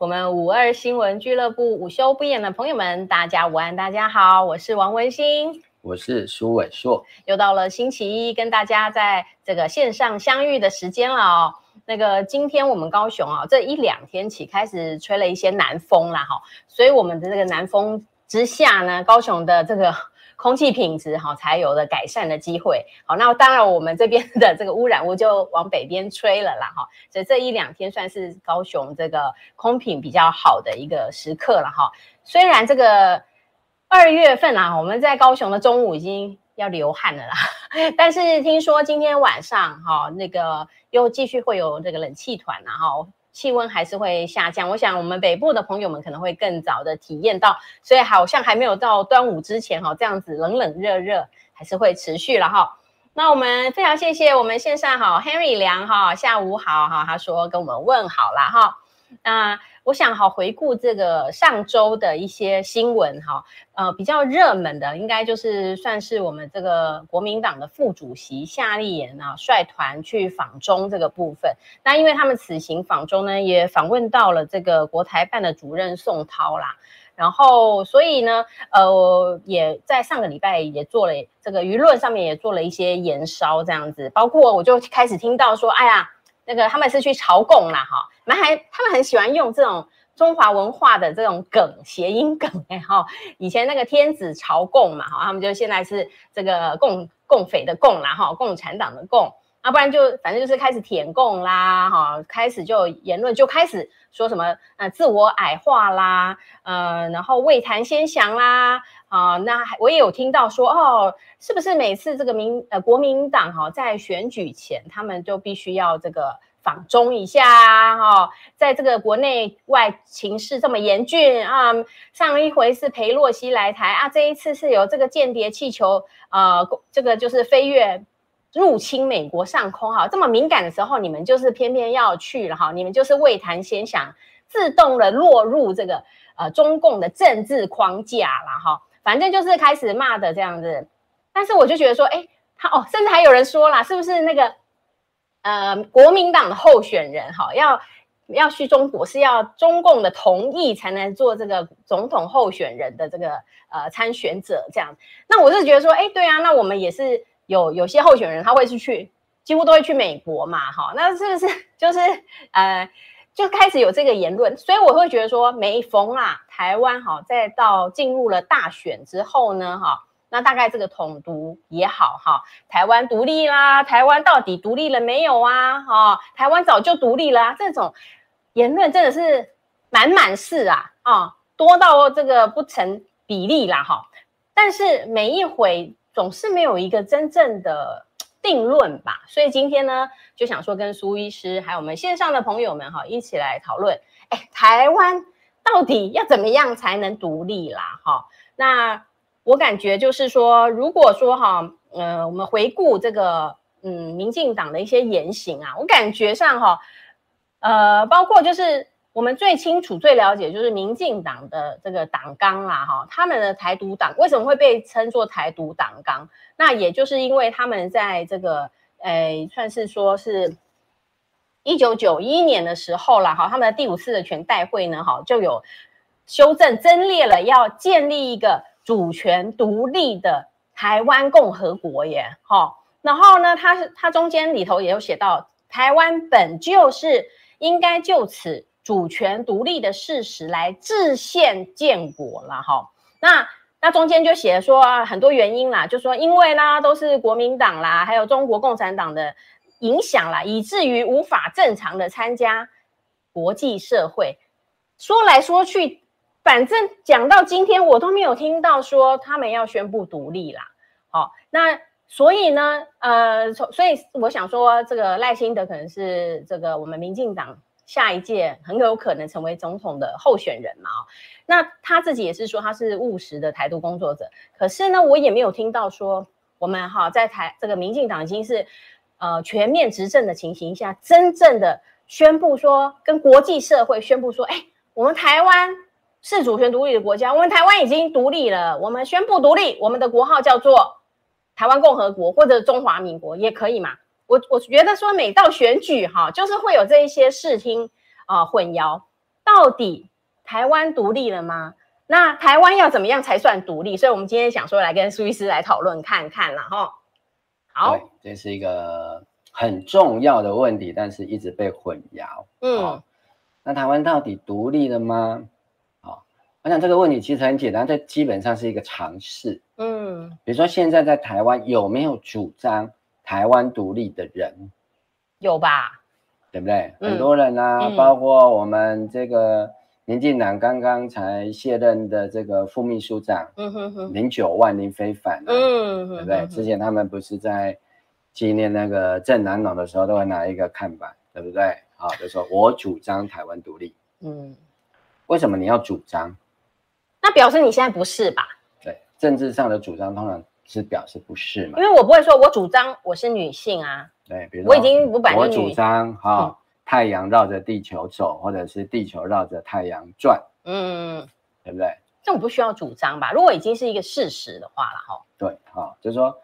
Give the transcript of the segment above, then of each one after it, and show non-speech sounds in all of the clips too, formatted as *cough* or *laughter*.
我们五二新闻俱乐部午休不演的朋友们，大家午安，大家好，我是王文新，我是苏伟硕，又到了星期一，跟大家在这个线上相遇的时间了哦。那个今天我们高雄啊，这一两天起开始吹了一些南风啦哈，所以我们的这个南风之下呢，高雄的这个。空气品质哈才有了改善的机会，好，那当然我们这边的这个污染物就往北边吹了啦哈，所以这一两天算是高雄这个空品比较好的一个时刻了哈。虽然这个二月份啊，我们在高雄的中午已经要流汗了啦，*laughs* 但是听说今天晚上哈那个又继续会有这个冷气团然后。气温还是会下降，我想我们北部的朋友们可能会更早的体验到，所以好像还没有到端午之前哈，这样子冷冷热热还是会持续了哈。那我们非常谢谢我们线上哈 Henry 梁哈，下午好哈，他说跟我们问好了哈，那。我想好回顾这个上周的一些新闻哈，呃，比较热门的应该就是算是我们这个国民党的副主席夏立言啊率团去访中这个部分。那因为他们此行访中呢，也访问到了这个国台办的主任宋涛啦，然后所以呢，呃，也在上个礼拜也做了这个舆论上面也做了一些延烧这样子，包括我就开始听到说，哎呀。那个他们是去朝贡啦，哈，蛮还他们很喜欢用这种中华文化的这种梗，谐音梗，哎哈，以前那个天子朝贡嘛，哈，他们就现在是这个共共匪的共啦，哈，共产党的共，啊不然就反正就是开始舔共啦，哈，开始就言论就开始说什么呃自我矮化啦，呃，然后未谈先降啦。啊，那我也有听到说，哦，是不是每次这个民呃国民党哈在选举前，他们就必须要这个访中一下哈、哦，在这个国内外情势这么严峻啊，上一回是裴洛西来台啊，这一次是有这个间谍气球呃，这个就是飞越入侵美国上空哈，这么敏感的时候，你们就是偏偏要去了哈，你们就是未谈先想，自动的落入这个呃中共的政治框架了哈。反正就是开始骂的这样子，但是我就觉得说，哎，他哦，甚至还有人说啦，是不是那个呃国民党的候选人哈，要要去中国是要中共的同意才能做这个总统候选人的这个呃参选者这样？那我是觉得说，哎，对啊，那我们也是有有些候选人他会是去，几乎都会去美国嘛，哈，那是不是就是呃？就开始有这个言论，所以我会觉得说，每逢啊台湾哈，再到进入了大选之后呢，哈，那大概这个统独也好哈，台湾独立啦，台湾到底独立了没有啊？哈，台湾早就独立了啊，这种言论真的是满满是啊啊，多到这个不成比例啦哈。但是每一回总是没有一个真正的。定论吧，所以今天呢，就想说跟苏医师还有我们线上的朋友们哈，一起来讨论，哎，台湾到底要怎么样才能独立啦？哈，那我感觉就是说，如果说哈，呃，我们回顾这个，嗯，民进党的一些言行啊，我感觉上哈，呃，包括就是我们最清楚、最了解，就是民进党的这个党纲啦，哈，他们的台独党为什么会被称作台独党纲？那也就是因为他们在这个，诶，算是说是，一九九一年的时候啦，哈，他们的第五次的全代会呢，哈，就有修正增列了，要建立一个主权独立的台湾共和国耶，哈，然后呢，他是他中间里头也有写到，台湾本就是应该就此主权独立的事实来制宪建国了，哈，那。那中间就写说，很多原因啦，就说因为呢都是国民党啦，还有中国共产党的影响啦，以至于无法正常的参加国际社会。说来说去，反正讲到今天，我都没有听到说他们要宣布独立啦。好，那所以呢，呃，所以我想说，这个赖清德可能是这个我们民进党。下一届很有可能成为总统的候选人嘛？那他自己也是说他是务实的台独工作者。可是呢，我也没有听到说我们哈在台这个民进党已经是呃全面执政的情形下，真正的宣布说跟国际社会宣布说，哎，我们台湾是主权独立的国家，我们台湾已经独立了，我们宣布独立，我们的国号叫做台湾共和国或者中华民国也可以嘛？我我觉得说每到选举哈，就是会有这一些视听啊混淆。到底台湾独立了吗？那台湾要怎么样才算独立？所以我们今天想说来跟苏医师来讨论看看啦哈。好，这是一个很重要的问题，但是一直被混淆。嗯，哦、那台湾到底独立了吗？好、哦，我想这个问题其实很简单，这基本上是一个常识。嗯，比如说现在在台湾有没有主张台湾独立的人？有吧？对不对？嗯、很多人啊，嗯、包括我们这个。民进党刚刚才卸任的这个副秘书长，嗯哼哼，零九万林非凡、啊，嗯，对不对？之前他们不是在纪念那个郑南榕的时候，都会拿一个看板，对不对？啊，就说我主张台湾独立，嗯，为什么你要主张？那表示你现在不是吧？对，政治上的主张通常是表示不是嘛？因为我不会说我主张我是女性啊，对，比如说我已经不摆我主张哈。哦嗯太阳绕着地球走，或者是地球绕着太阳转，嗯，对不对？这种不需要主张吧？如果已经是一个事实的话了，哈。对，好，就是说，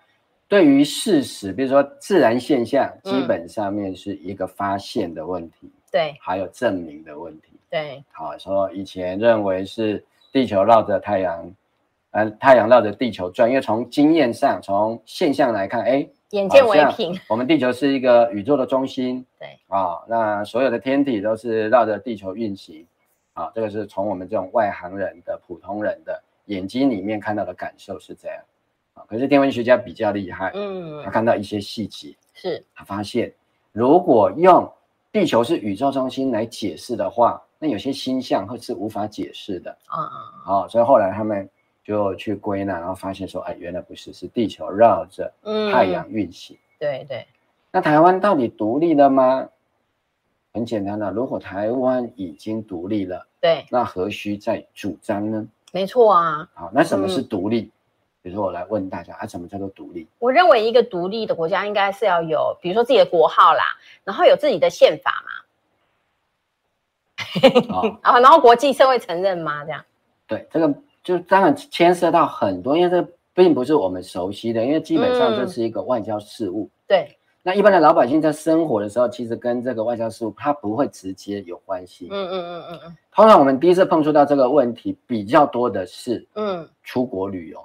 对于事实，比如说自然现象，基本上面是一个发现的问题，对、嗯，还有证明的问题，对。好，说以前认为是地球绕着太阳，呃，太阳绕着地球转，因为从经验上，从现象来看，哎。眼见为凭，我们地球是一个宇宙的中心，*laughs* 对。啊、哦，那所有的天体都是绕着地球运行，啊、哦，这个是从我们这种外行人的普通人的眼睛里面看到的感受是这样，啊、哦，可是天文学家比较厉害，嗯，他看到一些细节，是。他发现，如果用地球是宇宙中心来解释的话，那有些星象会是无法解释的，啊。啊，好，所以后来他们。就去归纳，然后发现说，哎，原来不是，是地球绕着太阳运行。嗯、对对。那台湾到底独立了吗？很简单的，如果台湾已经独立了，对，那何须再主张呢？没错啊。好，那什么是独立？嗯、比如说，我来问大家，啊，什么叫做独立？我认为一个独立的国家应该是要有，比如说自己的国号啦，然后有自己的宪法嘛。*laughs* 哦、然后国际社会承认吗？这样。对，这个。就当然牵涉到很多，因为这并不是我们熟悉的，因为基本上这是一个外交事务。嗯、对，那一般的老百姓在生活的时候，其实跟这个外交事务它不会直接有关系。嗯嗯嗯嗯嗯。通常我们第一次碰触到这个问题比较多的是，嗯，出国旅游。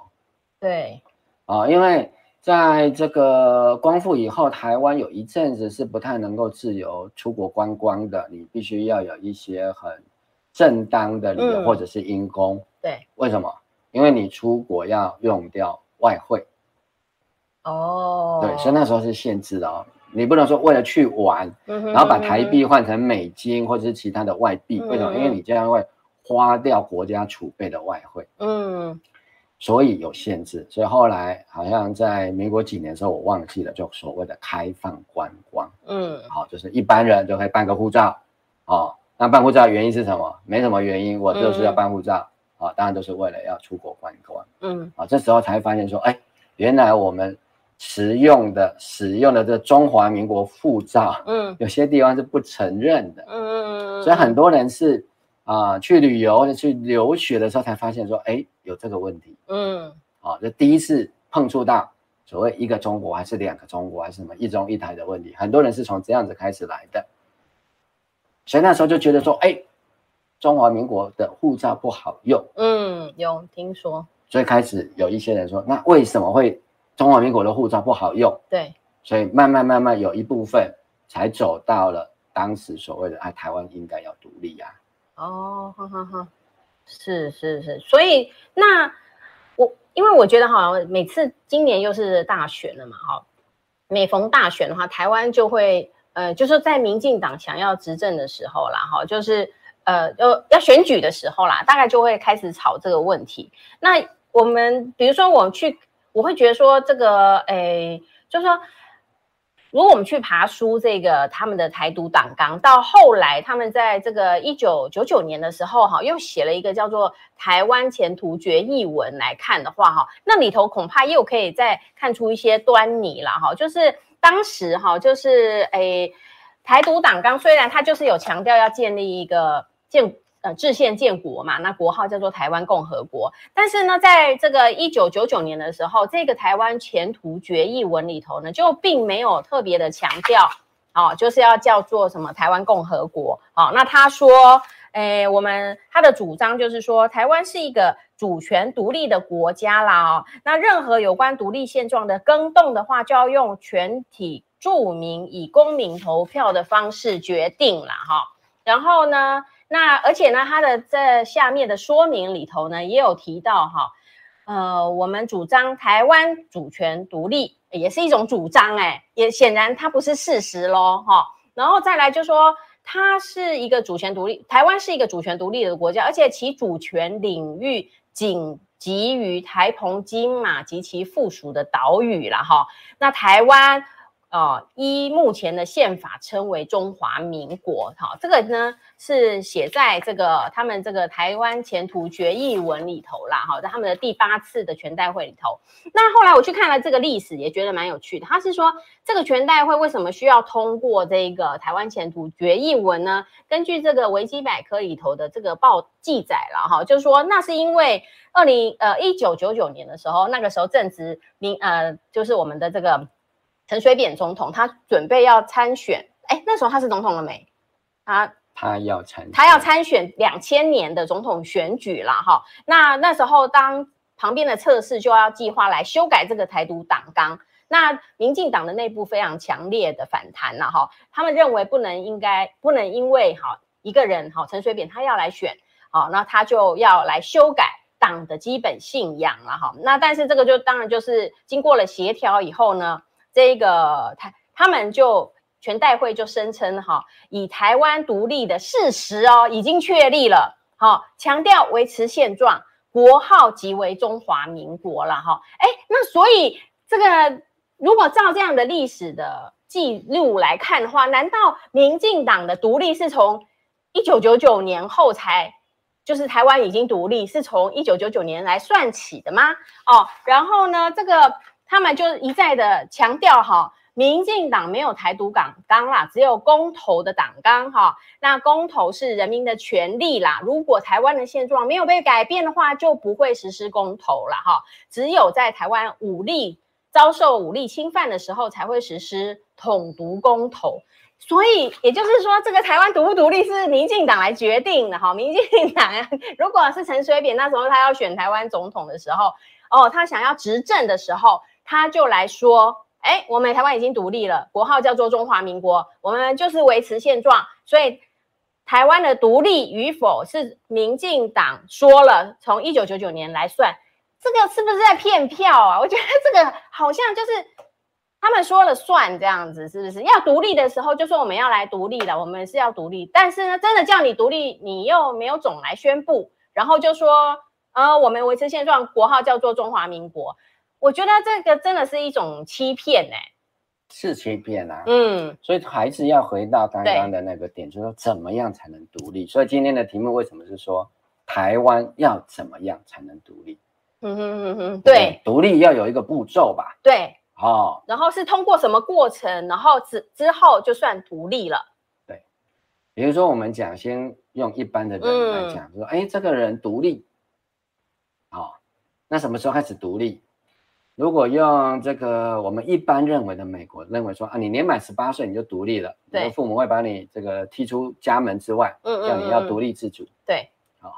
对，啊，因为在这个光复以后，台湾有一阵子是不太能够自由出国观光的，你必须要有一些很正当的理由，嗯、或者是因公。对，为什么？因为你出国要用掉外汇，哦，对，所以那时候是限制的哦，你不能说为了去玩，嗯、然后把台币换成美金或者是其他的外币，嗯、为什么？因为你这样会花掉国家储备的外汇，嗯，所以有限制。所以后来好像在民国几年的时候，我忘记了，就所谓的开放观光，嗯，好，就是一般人就可以办个护照，哦，那办护照原因是什么？没什么原因，我就是要办护照。嗯啊，当然都是为了要出国观光。嗯，啊，这时候才发现说，哎，原来我们使用的使用的这中华民国护照，嗯，*laughs* 有些地方是不承认的。嗯，所以很多人是啊，去旅游或者去留学的时候才发现说，哎，有这个问题。嗯，啊，这第一次碰触到所谓一个中国还是两个中国还是什么一中一台的问题，很多人是从这样子开始来的。所以那时候就觉得说，哎。中华民国的护照不好用，嗯，有听说，所以开始有一些人说，那为什么会中华民国的护照不好用？对，所以慢慢慢慢有一部分才走到了当时所谓的啊，台湾应该要独立呀、啊。哦，哈哈哈，是是是，所以那我因为我觉得哈，每次今年又是大选了嘛，哈，每逢大选的话，台湾就会呃，就是在民进党想要执政的时候啦，哈，就是。呃，要要选举的时候啦，大概就会开始吵这个问题。那我们比如说，我去，我会觉得说，这个，诶，就是说，如果我们去爬书这个他们的台独党纲，到后来他们在这个一九九九年的时候，哈，又写了一个叫做《台湾前途决议文》来看的话，哈，那里头恐怕又可以再看出一些端倪了，哈，就是当时哈，就是诶，台独党纲虽然它就是有强调要建立一个。建呃制宪建国嘛，那国号叫做台湾共和国。但是呢，在这个一九九九年的时候，这个台湾前途决议文里头呢，就并没有特别的强调，哦，就是要叫做什么台湾共和国。哦，那他说，哎，我们他的主张就是说，台湾是一个主权独立的国家啦哦。那任何有关独立现状的更动的话，就要用全体住民以公民投票的方式决定了哈。然后呢，那而且呢，它的这下面的说明里头呢，也有提到哈，呃，我们主张台湾主权独立，也是一种主张哎，也显然它不是事实喽哈。然后再来就说。它是一个主权独立，台湾是一个主权独立的国家，而且其主权领域仅及于台澎金马及其附属的岛屿了哈。那台湾。哦，依目前的宪法称为中华民国，哈，这个呢是写在这个他们这个台湾前途决议文里头啦，哈，在他们的第八次的全代会里头。那后来我去看了这个历史，也觉得蛮有趣的。他是说，这个全代会为什么需要通过这个台湾前途决议文呢？根据这个维基百科里头的这个报记载了，哈，就是说那是因为二零呃一九九九年的时候，那个时候正值民呃就是我们的这个。陈水扁总统他准备要参选，哎，那时候他是总统了没？他他要参，他要参选两千年的总统选举了哈。那那时候当旁边的测试就要计划来修改这个台独党纲，那民进党的内部非常强烈的反弹了哈。他们认为不能应该不能因为哈一个人哈陈水扁他要来选，好，那他就要来修改党的基本信仰了哈。那但是这个就当然就是经过了协调以后呢。这个台他们就全代会就声称哈，以台湾独立的事实哦已经确立了，好强调维持现状，国号即为中华民国了哈。哎，那所以这个如果照这样的历史的记录来看的话，难道民进党的独立是从一九九九年后才就是台湾已经独立，是从一九九九年来算起的吗？哦，然后呢这个。他们就一再的强调哈，民进党没有台独党纲啦，只有公投的党纲哈。那公投是人民的权利啦，如果台湾的现状没有被改变的话，就不会实施公投了哈。只有在台湾武力遭受武力侵犯的时候，才会实施统独公投。所以也就是说，这个台湾独不独立是民进党来决定的哈。民进党 *laughs* 如果是陈水扁那时候他要选台湾总统的时候，哦，他想要执政的时候。他就来说，哎，我们台湾已经独立了，国号叫做中华民国，我们就是维持现状。所以，台湾的独立与否是民进党说了，从一九九九年来算，这个是不是在骗票啊？我觉得这个好像就是他们说了算这样子，是不是？要独立的时候就说我们要来独立了，我们是要独立，但是呢，真的叫你独立，你又没有总来宣布，然后就说，呃，我们维持现状，国号叫做中华民国。我觉得这个真的是一种欺骗呢、欸，是欺骗啊。嗯，所以还是要回到刚刚的那个点，就是说怎么样才能独立。所以今天的题目为什么是说台湾要怎么样才能独立？嗯哼嗯哼，对，独立要有一个步骤吧？对，哦，然后是通过什么过程，然后之之后就算独立了？对，比如说我们讲，先用一般的人来讲，嗯、说，哎，这个人独立，好、哦，那什么时候开始独立？如果用这个我们一般认为的美国认为说啊，你年满十八岁你就独立了，对，父母会把你这个踢出家门之外，嗯，嗯，嗯，叫你要独立自主，对，好、哦，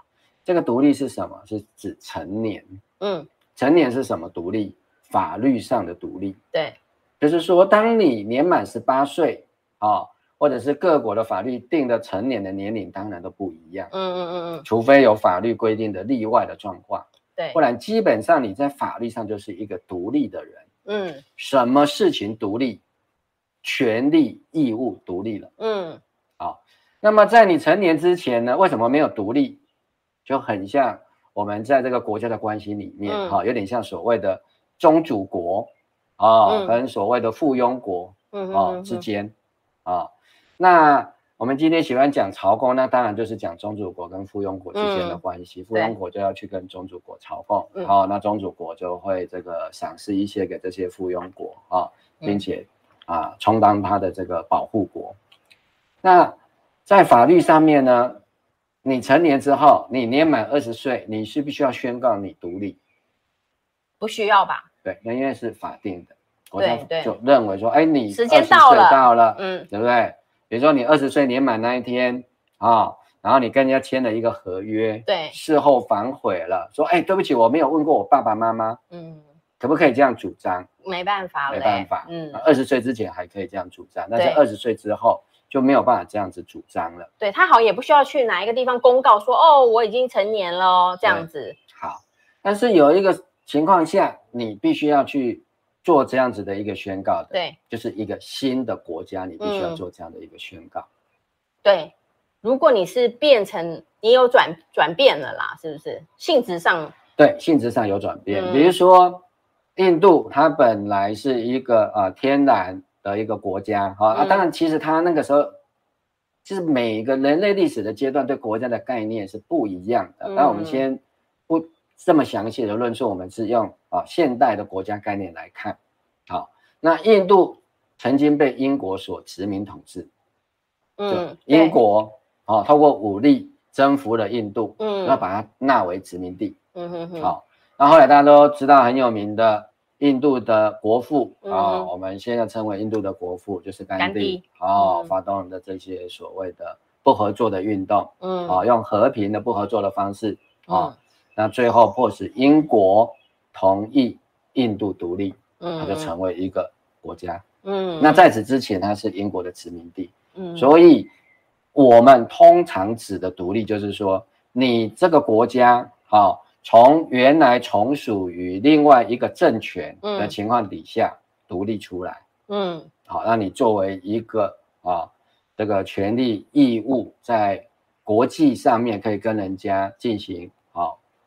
这个独立是什么？是指成年，嗯，成年是什么独立？法律上的独立，对，就是说当你年满十八岁啊，或者是各国的法律定的成年的年龄当然都不一样，嗯嗯嗯嗯，除非有法律规定的例外的状况。对，不然基本上你在法律上就是一个独立的人。嗯，什么事情独立，权利义务独立了。嗯，好，那么在你成年之前呢，为什么没有独立？就很像我们在这个国家的关系里面，哈、嗯，有点像所谓的宗主国啊，嗯、跟所谓的附庸国，嗯啊之间啊，那。我们今天喜欢讲朝贡，那当然就是讲宗主国跟附庸国之间的关系。嗯、附庸国就要去跟宗主国朝贡，然后那宗主国就会这个赏赐一些给这些附庸国啊，并且啊充当他的这个保护国。那在法律上面呢，你成年之后，你年满二十岁，你是不需要宣告你独立？不需要吧？对，那因为是法定的，国家就认为说，哎，你时间到了，到了，嗯，对不对？比如说你二十岁年满那一天啊，然后你跟人家签了一个合约，对，事后反悔了，说，哎，对不起，我没有问过我爸爸妈妈，嗯，可不可以这样主张？没办法，没办法，嗯，二十岁之前还可以这样主张，但是二十岁之后就没有办法这样子主张了。对，他好像也不需要去哪一个地方公告说，哦，我已经成年了，这样子。好，但是有一个情况下，你必须要去做这样子的一个宣告的，对，就是一个新的国家，你必须要做这样的一个宣告。对，如果你是变成你有转转变了啦，是不是性质上？对，性质上有转变，比如说。印度它本来是一个呃天然的一个国家哈、嗯、啊，当然其实它那个时候，就是每个人类历史的阶段对国家的概念是不一样的。那、嗯、我们先不这么详细的论述，我们是用啊现代的国家概念来看。好，那印度曾经被英国所殖民统治，嗯，英国啊透过武力征服了印度，嗯，要把它纳为殖民地，嗯哼哼，好。那后来大家都知道很有名的印度的国父啊、我们现在称为印度的国父就是甘地，哦，嗯、发动的这些所谓的不合作的运动，嗯，啊、哦，用和平的不合作的方式，啊、那最后迫使英国同意印度独立，嗯，它就成为一个国家，嗯，那在此之前它是英国的殖民地，嗯，所以我们通常指的独立就是说你这个国家，好、哦。从原来从属于另外一个政权的情况底下独立出来，嗯，好，那你作为一个啊，这个权利义务在国际上面可以跟人家进行好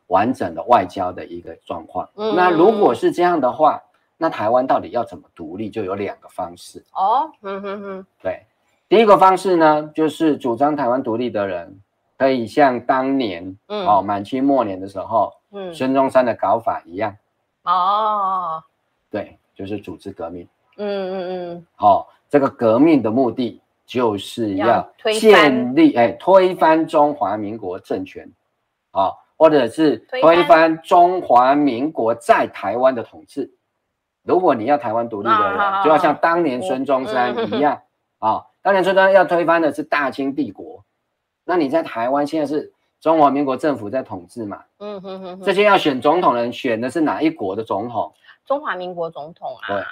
完整的外交的一个状况。嗯，那如果是这样的话，那台湾到底要怎么独立？就有两个方式。哦，嗯哼哼，对，第一个方式呢，就是主张台湾独立的人。可以像当年，嗯，哦，满清末年的时候，嗯，孙中山的搞法一样，哦，对，就是组织革命，嗯嗯嗯，好、哦，这个革命的目的就是要建立，哎，推翻中华民国政权，啊、哦，或者是推翻中华民国在台湾的统治。如果你要台湾独立的人，啊、就要像当年孙中山一样，啊、嗯哦，当年孙中山要推翻的是大清帝国。那你在台湾现在是中华民国政府在统治嘛？嗯哼哼，这些要选总统的人选的是哪一国的总统？中华民国总统啊。对，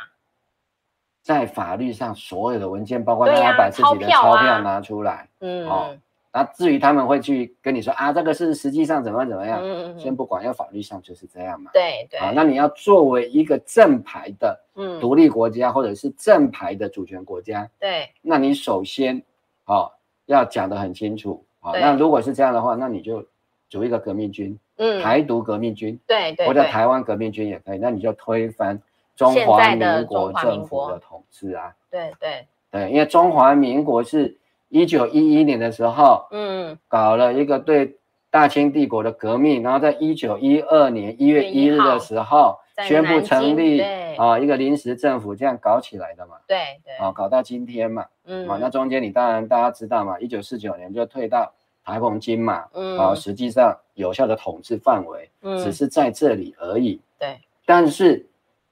在法律上所有的文件，包括他要把自己的钞票拿出来。嗯、啊。哦，那至于他们会去跟你说啊，这个是实际上怎么样怎么样？嗯嗯。先不管，要法律上就是这样嘛。对对。啊，那你要作为一个正牌的独立国家，或者是正牌的主权国家，对，那你首先啊要讲得很清楚啊。那如果是这样的话，那你就组一个革命军，嗯，台独革命军，对对，或者台湾革命军也可以。那你就推翻中华民国政府的统治啊，对对对，因为中华民国是一九一一年的时候，嗯，搞了一个对大清帝国的革命，然后在一九一二年一月一日的时候宣布成立啊一个临时政府，这样搞起来的嘛，对对，啊，搞到今天嘛，嗯，啊，那中间你当然大家知道嘛，一九四九年就退到。台澎金马，嗯，啊，实际上有效的统治范围，嗯，只是在这里而已，对。但是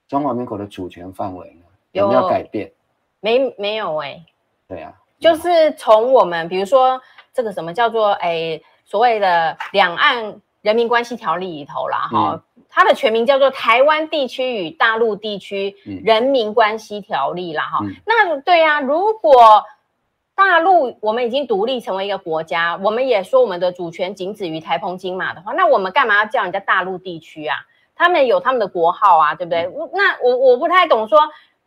中华民国的主权范围呢，有没有改变？没，没有哎、欸。对啊，就是从我们比如说这个什么叫做哎所谓的两岸人民关系条例里头啦，哈、嗯，它的全名叫做《台湾地区与大陆地区人民关系条例》啦，哈、嗯。那对呀、啊，如果大陆我们已经独立成为一个国家，我们也说我们的主权仅止于台澎金马的话，那我们干嘛要叫人家大陆地区啊？他们有他们的国号啊，对不对？嗯、那我我不太懂说，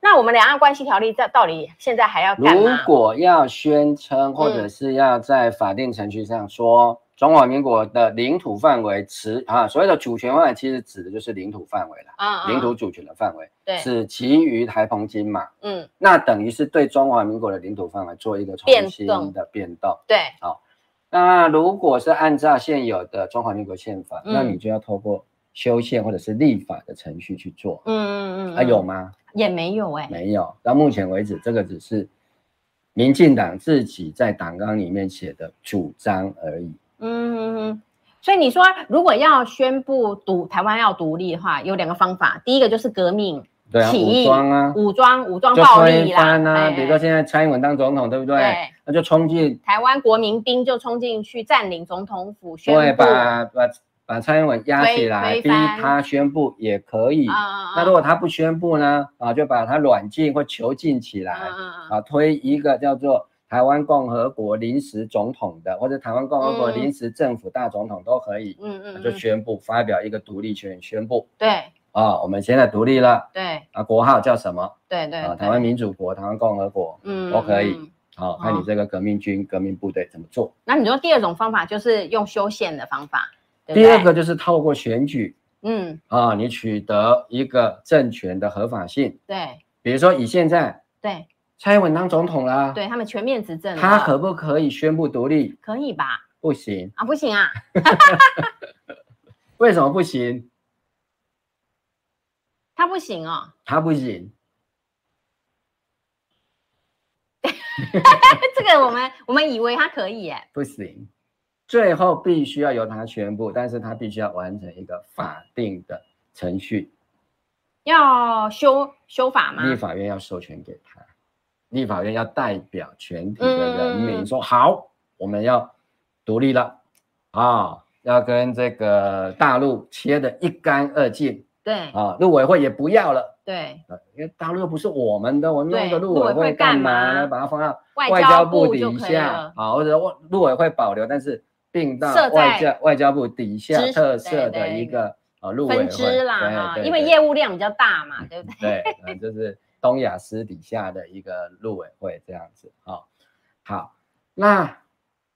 那我们两岸关系条例在到底现在还要干嘛？如果要宣称或者是要在法定程序上说。嗯。中华民国的领土范围，持啊，所谓的主权范围，其实指的就是领土范围了，啊，领土主权的范围，对，是其余台澎金马，嗯，那等于是对中华民国的领土范围做一个重新的变动，对，好，那如果是按照现有的中华民国宪法，那你就要透过修宪或者是立法的程序去做，嗯嗯嗯，还有吗？也没有哎，没有，到目前为止，这个只是民进党自己在党纲里面写的主张而已。嗯，所以你说如果要宣布独台湾要独立的话，有两个方法。第一个就是革命，对啊，武装啊，武装武装暴力啦啊，比如说现在蔡英文当总统，对不对？对，那就冲进台湾国民兵就冲进去占领总统府，宣布对，把把把蔡英文压起来，逼他宣布也可以。那如果他不宣布呢？啊，就把他软禁或囚禁起来，啊，推一个叫做台湾共和国临时总统的，或者台湾共和国临时政府大总统都可以。嗯嗯，就宣布发表一个独立权宣布。对。啊，我们现在独立了，对啊，国号叫什么？对对，啊，台湾民主国、台湾共和国，嗯，都可以。好，看你这个革命军、革命部队怎么做。那你说第二种方法就是用修宪的方法，第二个就是透过选举，嗯，啊，你取得一个政权的合法性。对，比如说以现在，对，蔡英文当总统啦，对他们全面执政，他可不可以宣布独立？可以吧？不行啊，不行啊 *laughs* *laughs* 为什么不行？他不行哦，他不行。*laughs* 这个我们我们以为他可以耶，不行。最后必须要由他宣布，但是他必须要完成一个法定的程序，要修修法吗？立法院要授权给他，立法院要代表全体的人民说、嗯、好，我们要独立了啊，要跟这个大陆切得一干二净。对啊，陆委会也不要了。对，因为大陆又不是我们的，我们弄个陆委会干嘛呢？把它放到外交部底下啊，或者陆委会保留，但是并到外交外交部底下特设的一个啊陆委会。分支啦，因为业务量比较大嘛，对不对？对，*laughs* 就是东亚司底下的一个陆委会这样子啊。好，那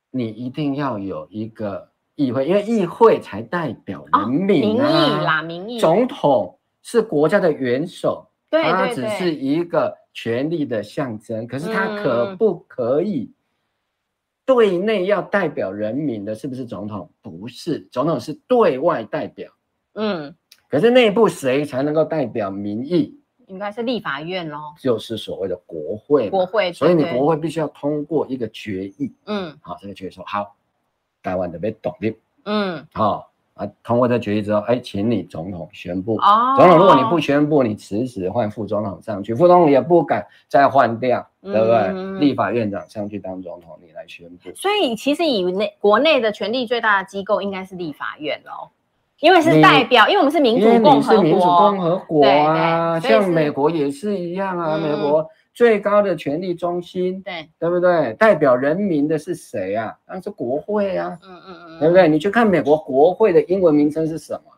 你一定要有一个。议会，因为议会才代表人民啊，民意啦，民意。总统是国家的元首，对，他只是一个权力的象征。可是他可不可以对内要代表人民的？是不是总统？不是，总统是对外代表。嗯，可是内部谁才能够代表民意？应该是立法院咯，就是所谓的国会。国会，所以你国会必须要通过一个决议。嗯，好，这个决议说好。台湾的被独立，嗯，好啊，通过这决议之后，哎，请你总统宣布。哦，总统，如果你不宣布，你辞职换副总统上去，副总统也不敢再换掉，嗯、对不对？立法院长上去当总统，你来宣布。所以，其实以内国内的权力最大的机构应该是立法院喽，因为是代表，因为我们是民主共和国，民主共和国啊，像美国也是一样啊，嗯、美国。最高的权力中心，对对不对？代表人民的是谁啊？那是国会啊，嗯嗯嗯，对不对？你去看美国国会的英文名称是什么？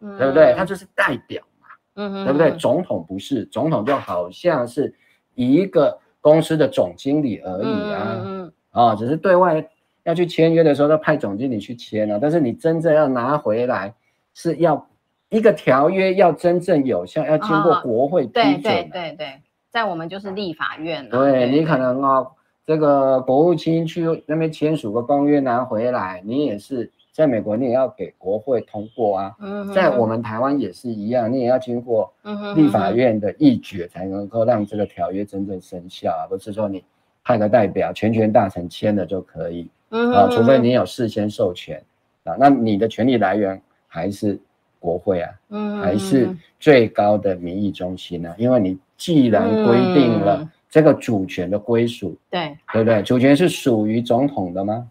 嗯，对不对？它就是代表嘛，嗯嗯，对不对？总统不是，总统就好像是一个公司的总经理而已啊，嗯啊，只是对外要去签约的时候，他派总经理去签了，但是你真正要拿回来，是要一个条约要真正有效，要经过国会批准，对对对对。在我们就是立法院对，对你可能哦，这个国务卿去那边签署个公约拿回来，你也是在美国，你也要给国会通过啊。嗯，在我们台湾也是一样，你也要经过立法院的议决，才能够让这个条约真正生效啊。不是说你派个代表，全权大臣签了就可以。嗯啊，除非你有事先授权啊，那你的权利来源还是国会啊，嗯，还是最高的民意中心啊，因为你。既然规定了这个主权的归属，嗯、对对不对？主权是属于总统的吗？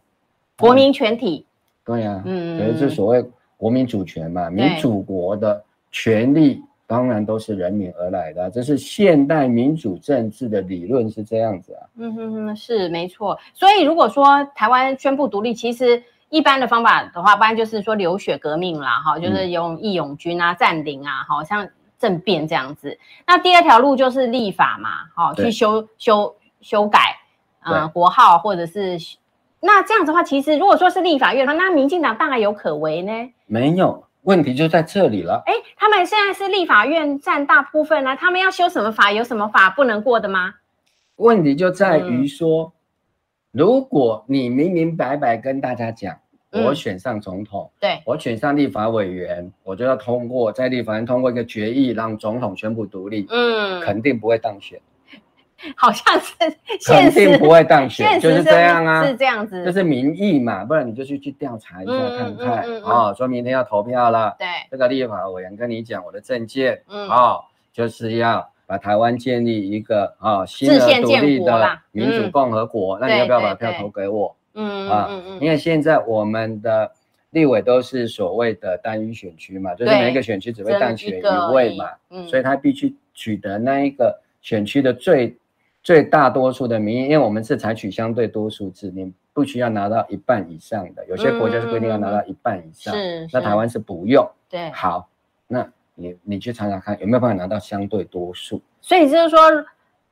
国民全体。对呀、啊，嗯，所以这所谓国民主权嘛，民主国的权利当然都是人民而来的，这是现代民主政治的理论是这样子啊。嗯哼哼，是没错。所以如果说台湾宣布独立，其实一般的方法的话，不然就是说流血革命啦，哈，就是用义勇军啊占领啊，好像。政变这样子，那第二条路就是立法嘛，好、哦、去修修修改，呃，国号或者是，那这样子的话，其实如果说是立法院的话，那民进党大概有可为呢？没有问题就在这里了。哎，他们现在是立法院占大部分呢，他们要修什么法？有什么法不能过的吗？问题就在于说，嗯、如果你明明白白跟大家讲。我选上总统，对，我选上立法委员，我就要通过在立法院通过一个决议，让总统宣布独立，嗯，肯定不会当选，*laughs* 好像是，肯定不会当选，就是这样啊，是这样子，这是民意嘛，不然你就去去调查一下看看，哦，说明天要投票了，对，这个立法委员跟你讲我的政见，嗯，哦，就是要把台湾建立一个啊新的独立的民主共和国。嗯、那你要不要把票投给我？嗯啊，嗯嗯，因为现在我们的立委都是所谓的单一选区嘛，就是每一个选区只会当选一位嘛，嗯，所以他必须取得那一个选区的最最大多数的民意，因为我们是采取相对多数制，你不需要拿到一半以上的，有些国家是规定要拿到一半以上，是，那台湾是不用。对，好，那。你你去查查看有没有办法拿到相对多数？所以就是说，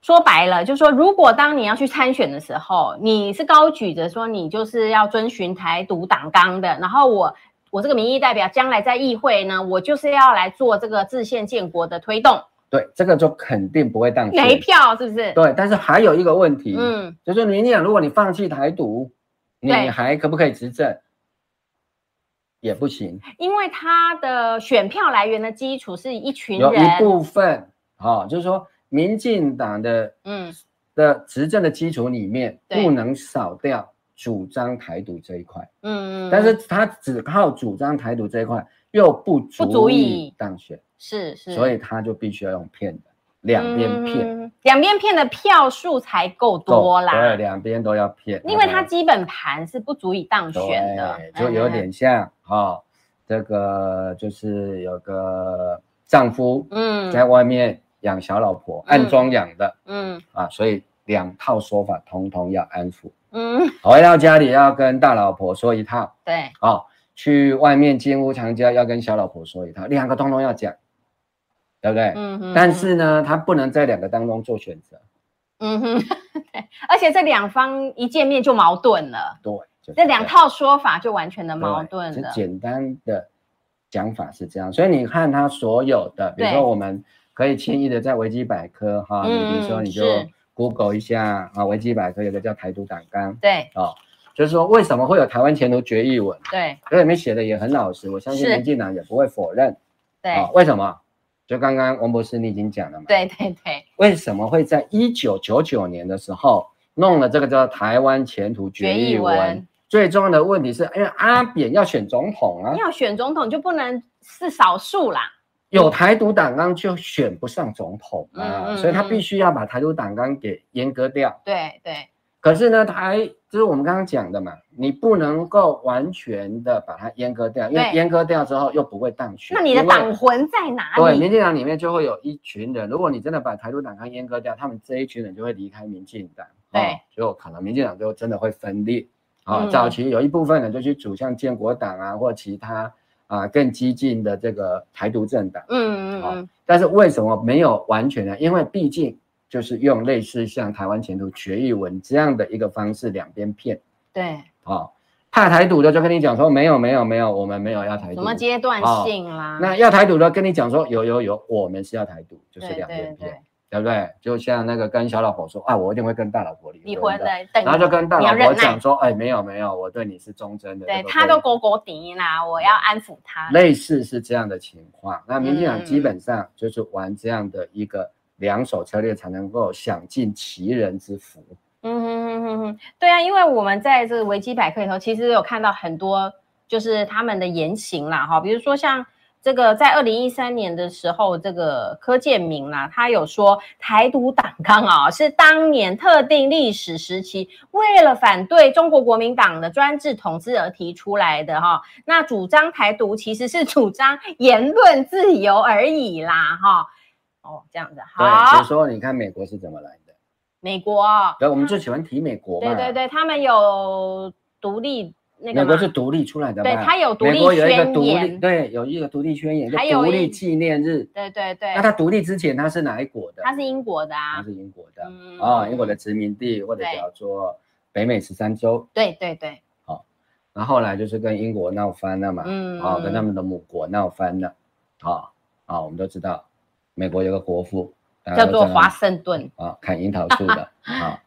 说白了，就是说，如果当你要去参选的时候，你是高举着说你就是要遵循台独党纲的，然后我我这个民意代表将来在议会呢，我就是要来做这个制宪建国的推动。对，这个就肯定不会当选，没票是不是？对，但是还有一个问题，嗯，就是民进党，如果你放弃台独，你还可不可以执政？也不行，因为他的选票来源的基础是一群人，有一部分，哦，就是说，民进党的嗯。的执政的基础里面不能少掉主张台独这一块，嗯嗯，但是他只靠主张台独这一块又不足以当选，是是，所以他就必须要用骗的。两边骗，两边骗的票数才够多啦。对，两边都要骗，因为他基本盘是不足以当选的，就有点像哈、哦，这个就是有个丈夫嗯。在外面养小老婆，嗯、暗中养的嗯啊，所以两套说法通通要安抚嗯，回到家里要跟大老婆说一套，对，哦，去外面金屋藏娇要跟小老婆说一套，两个通通要讲。对不对？嗯哼。但是呢，他不能在两个当中做选择。嗯哼。*laughs* 对。而且这两方一见面就矛盾了。对。这两套说法就完全的矛盾了。简单的讲法是这样，所以你看他所有的，比如说我们可以轻易的在维基百科哈，你比如说你就 Google 一下啊，维基百科有个叫台独党纲。对。哦，就是说为什么会有台湾前途决议文？对。这里面写的也很老实，我相信民进党也不会否认。对。为什么？就刚刚王博士你已经讲了嘛？对对对。为什么会在一九九九年的时候弄了这个叫台湾前途决议文？最重要的问题是，因为阿扁要选总统啊，要选总统就不能是少数啦。有台独党纲就选不上总统啊，嗯嗯嗯，所以他必须要把台独党纲给阉割掉。对对。可是呢，台就是我们刚刚讲的嘛，你不能够完全的把它阉割掉，因为阉割掉之后又不会当选。那你的党魂在哪里？对，民进党里面就会有一群人，如果你真的把台独党纲阉割掉，他们这一群人就会离开民进党，对、哦，就可能民进党就真的会分裂。啊、哦，早期有一部分人就去组像建国党啊，或其他啊更激进的这个台独政党。嗯嗯嗯。但是为什么没有完全呢？因为毕竟。就是用类似像台湾前途决议文这样的一个方式，两边骗。对，啊、哦，怕台独的就跟你讲说没有没有没有，我们没有要台独。什么阶段性啦？哦、那要台独的跟你讲说有有有，我们是要台独，就是两边骗，对，不对？就像那个跟小老婆说啊，我一定会跟大老婆离离婚的，然后就跟大老婆讲说，哎，没有没有，我对你是忠贞的。对，他都勾勾敌啦，我要安抚他。类似是这样的情况，那民进党基本上就是玩这样的一个。两手策略才能够享尽其人之福。嗯哼哼哼哼，对啊，因为我们在这个维基百科里头，其实有看到很多就是他们的言行啦，哈，比如说像这个在二零一三年的时候，这个柯建明啦，他有说台独党纲啊，是当年特定历史时期为了反对中国国民党的专制统治而提出来的哈。那主张台独其实是主张言论自由而已啦，哈。哦，这样子好。对，就是说你看美国是怎么来的？美国，对，我们就喜欢提美国嘛。对对对，他们有独立那个。美国是独立出来的嘛？对，它有独立宣言。对，有一个独立宣言，还有独立纪念日。对对对。那它独立之前它是哪一国的？它是英国的啊。它是英国的啊，英国的殖民地或者叫做北美十三州。对对对。好，那后来就是跟英国闹翻了嘛，嗯，啊，跟他们的母国闹翻了，啊啊，我们都知道。美国有个国父叫做华盛顿啊，砍樱桃树的啊 *laughs* 啊，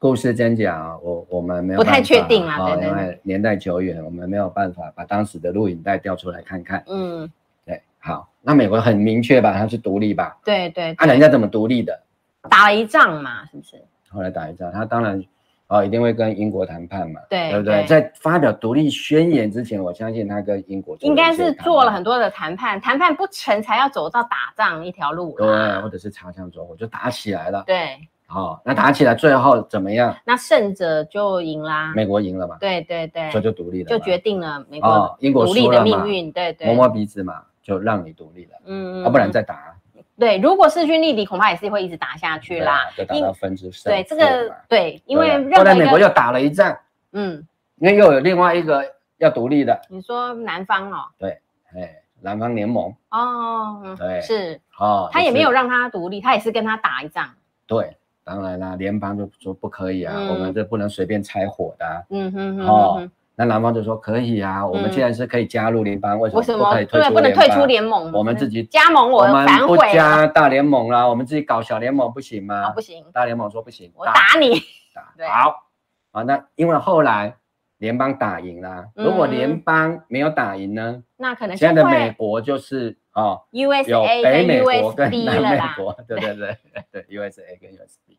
故事真假我我们没有不太确定啊，对对，因为年代久远，我们没有办法把当时的录影带调出来看看。嗯，对，好，那美国很明确吧，它是独立吧？对对，那人家怎么独立的？打了一仗嘛，是不是？后来打一仗，他当然哦，一定会跟英国谈判嘛，对，对不对？在发表独立宣言之前，我相信他跟英国应该是做了很多的谈判，谈判不成才要走到打仗一条路，对，或者是擦枪走火就打起来了，对，好，那打起来最后怎么样？那胜者就赢啦，美国赢了嘛？对对对，这就独立了，就决定了美国英国独立的命运，对对，摸摸鼻子嘛，就让你独立了，嗯，要不然再打。对，如果势均力敌，恐怕也是会一直打下去啦，就打到分之对，这个对，因为后来美国又打了一仗，嗯，因为又有另外一个要独立的，你说南方哦，对，哎，南方联盟哦，对，是哦，他也没有让他独立，他也是跟他打一仗，对，当然啦，联邦就说不可以啊，我们这不能随便拆伙的，嗯哼哼，哦。那南方就说可以啊，我们既然是可以加入联邦，为什么不可以退出联邦？不能退出联盟，我们自己加盟，我们不加大联盟啦，我们自己搞小联盟不行吗？不行，大联盟说不行，我打你。打好啊，那因为后来联邦打赢啦，如果联邦没有打赢呢？那可能现在的美国就是哦，USA 北美国跟南美国，对对对对，USA 跟 USB，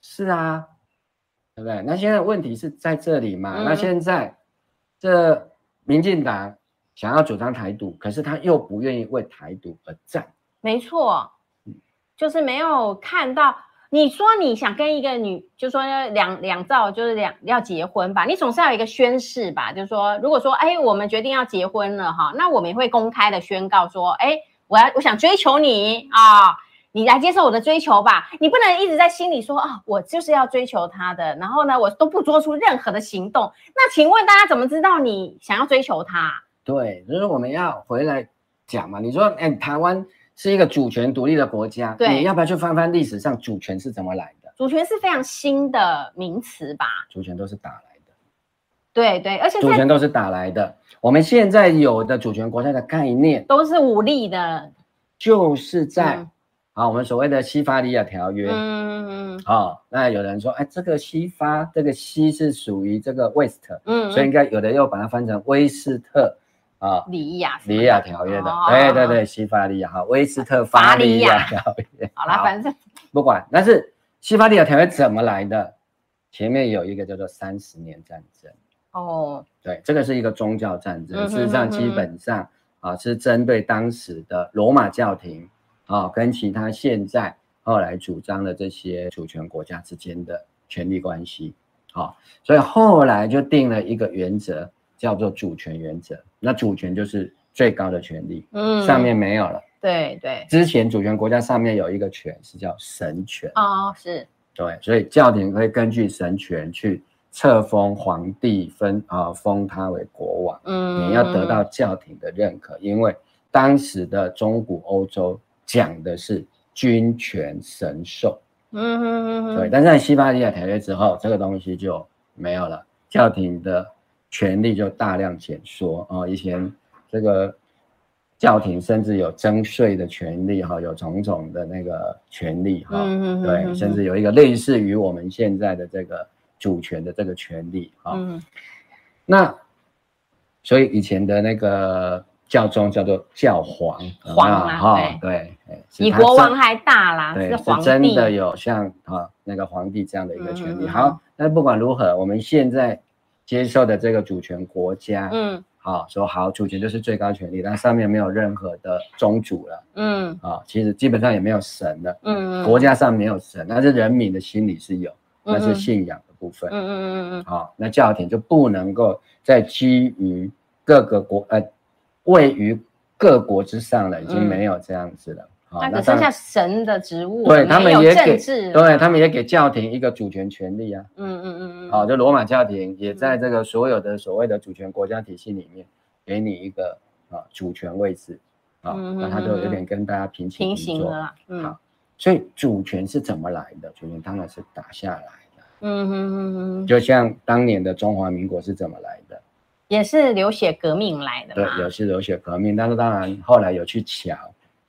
是啊，对不对？那现在问题是在这里嘛？那现在。这民进党想要主张台独，可是他又不愿意为台独而战。没错，就是没有看到。你说你想跟一个女，就说两两造，就是两要结婚吧，你总是要有一个宣誓吧。就是说，如果说，哎，我们决定要结婚了哈，那我们也会公开的宣告说，哎，我要我想追求你啊。你来接受我的追求吧，你不能一直在心里说啊，我就是要追求他的，然后呢，我都不做出任何的行动。那请问大家怎么知道你想要追求他？对，就是我们要回来讲嘛。你说，哎，台湾是一个主权独立的国家，对，你要不要去翻翻历史上主权是怎么来的？主权是非常新的名词吧？主权都是打来的。对对，而且主权都是打来的。我们现在有的主权国家的概念都是武力的，就是在、嗯。好，我们所谓的西法利亚条约，嗯嗯嗯，好，那有人说，哎，这个西法，这个西是属于这个 West，嗯，所以应该有的又把它翻成威斯特，啊，里亚里亚条约的，对对对，西法里亚，哈，威斯特法利亚条约，好了，反正不管，但是西法里亚条约怎么来的？前面有一个叫做三十年战争，哦，对，这个是一个宗教战争，事实上基本上啊是针对当时的罗马教廷。啊、哦，跟其他现在后来主张的这些主权国家之间的权力关系，好、哦，所以后来就定了一个原则，叫做主权原则。那主权就是最高的权利，嗯，上面没有了。对对，之前主权国家上面有一个权是叫神权。哦，是。对，所以教廷会根据神权去册封皇帝分，分、呃、啊封他为国王。嗯，你要得到教廷的认可，因为当时的中古欧洲。讲的是君权神授，嗯哼嗯哼，对，但是在西法利亚条约之后，这个东西就没有了，教廷的权力就大量减缩啊。以前这个教廷甚至有征税的权利哈，有种种的那个权利哈，嗯对，甚至有一个类似于我们现在的这个主权的这个权利哈。嗯，那所以以前的那个。教宗叫做教皇，皇啊，哈，对，比国王还大啦，对，是真的有像啊那个皇帝这样的一个权利。好，那不管如何，我们现在接受的这个主权国家，嗯，好，说好主权就是最高权力，但上面没有任何的宗主了，嗯，啊，其实基本上也没有神了，嗯，国家上没有神，但是人民的心里是有，那是信仰的部分，嗯嗯嗯嗯，好，那教廷就不能够再基于各个国，呃。位于各国之上了，已经没有这样子了。好、嗯，那只剩下神的职务，对他们也给，对他们也给教廷一个主权权利啊。嗯嗯嗯嗯。好，就罗马教廷也在这个所有的所谓的主权国家体系里面，给你一个啊主权位置啊，那他就有点跟大家平行平行了。嗯。好，所以主权是怎么来的？主权当然是打下来的。嗯哼哼哼。就像当年的中华民国是怎么来的？也是流血革命来的，对，也是流血革命，但是当然后来有去乔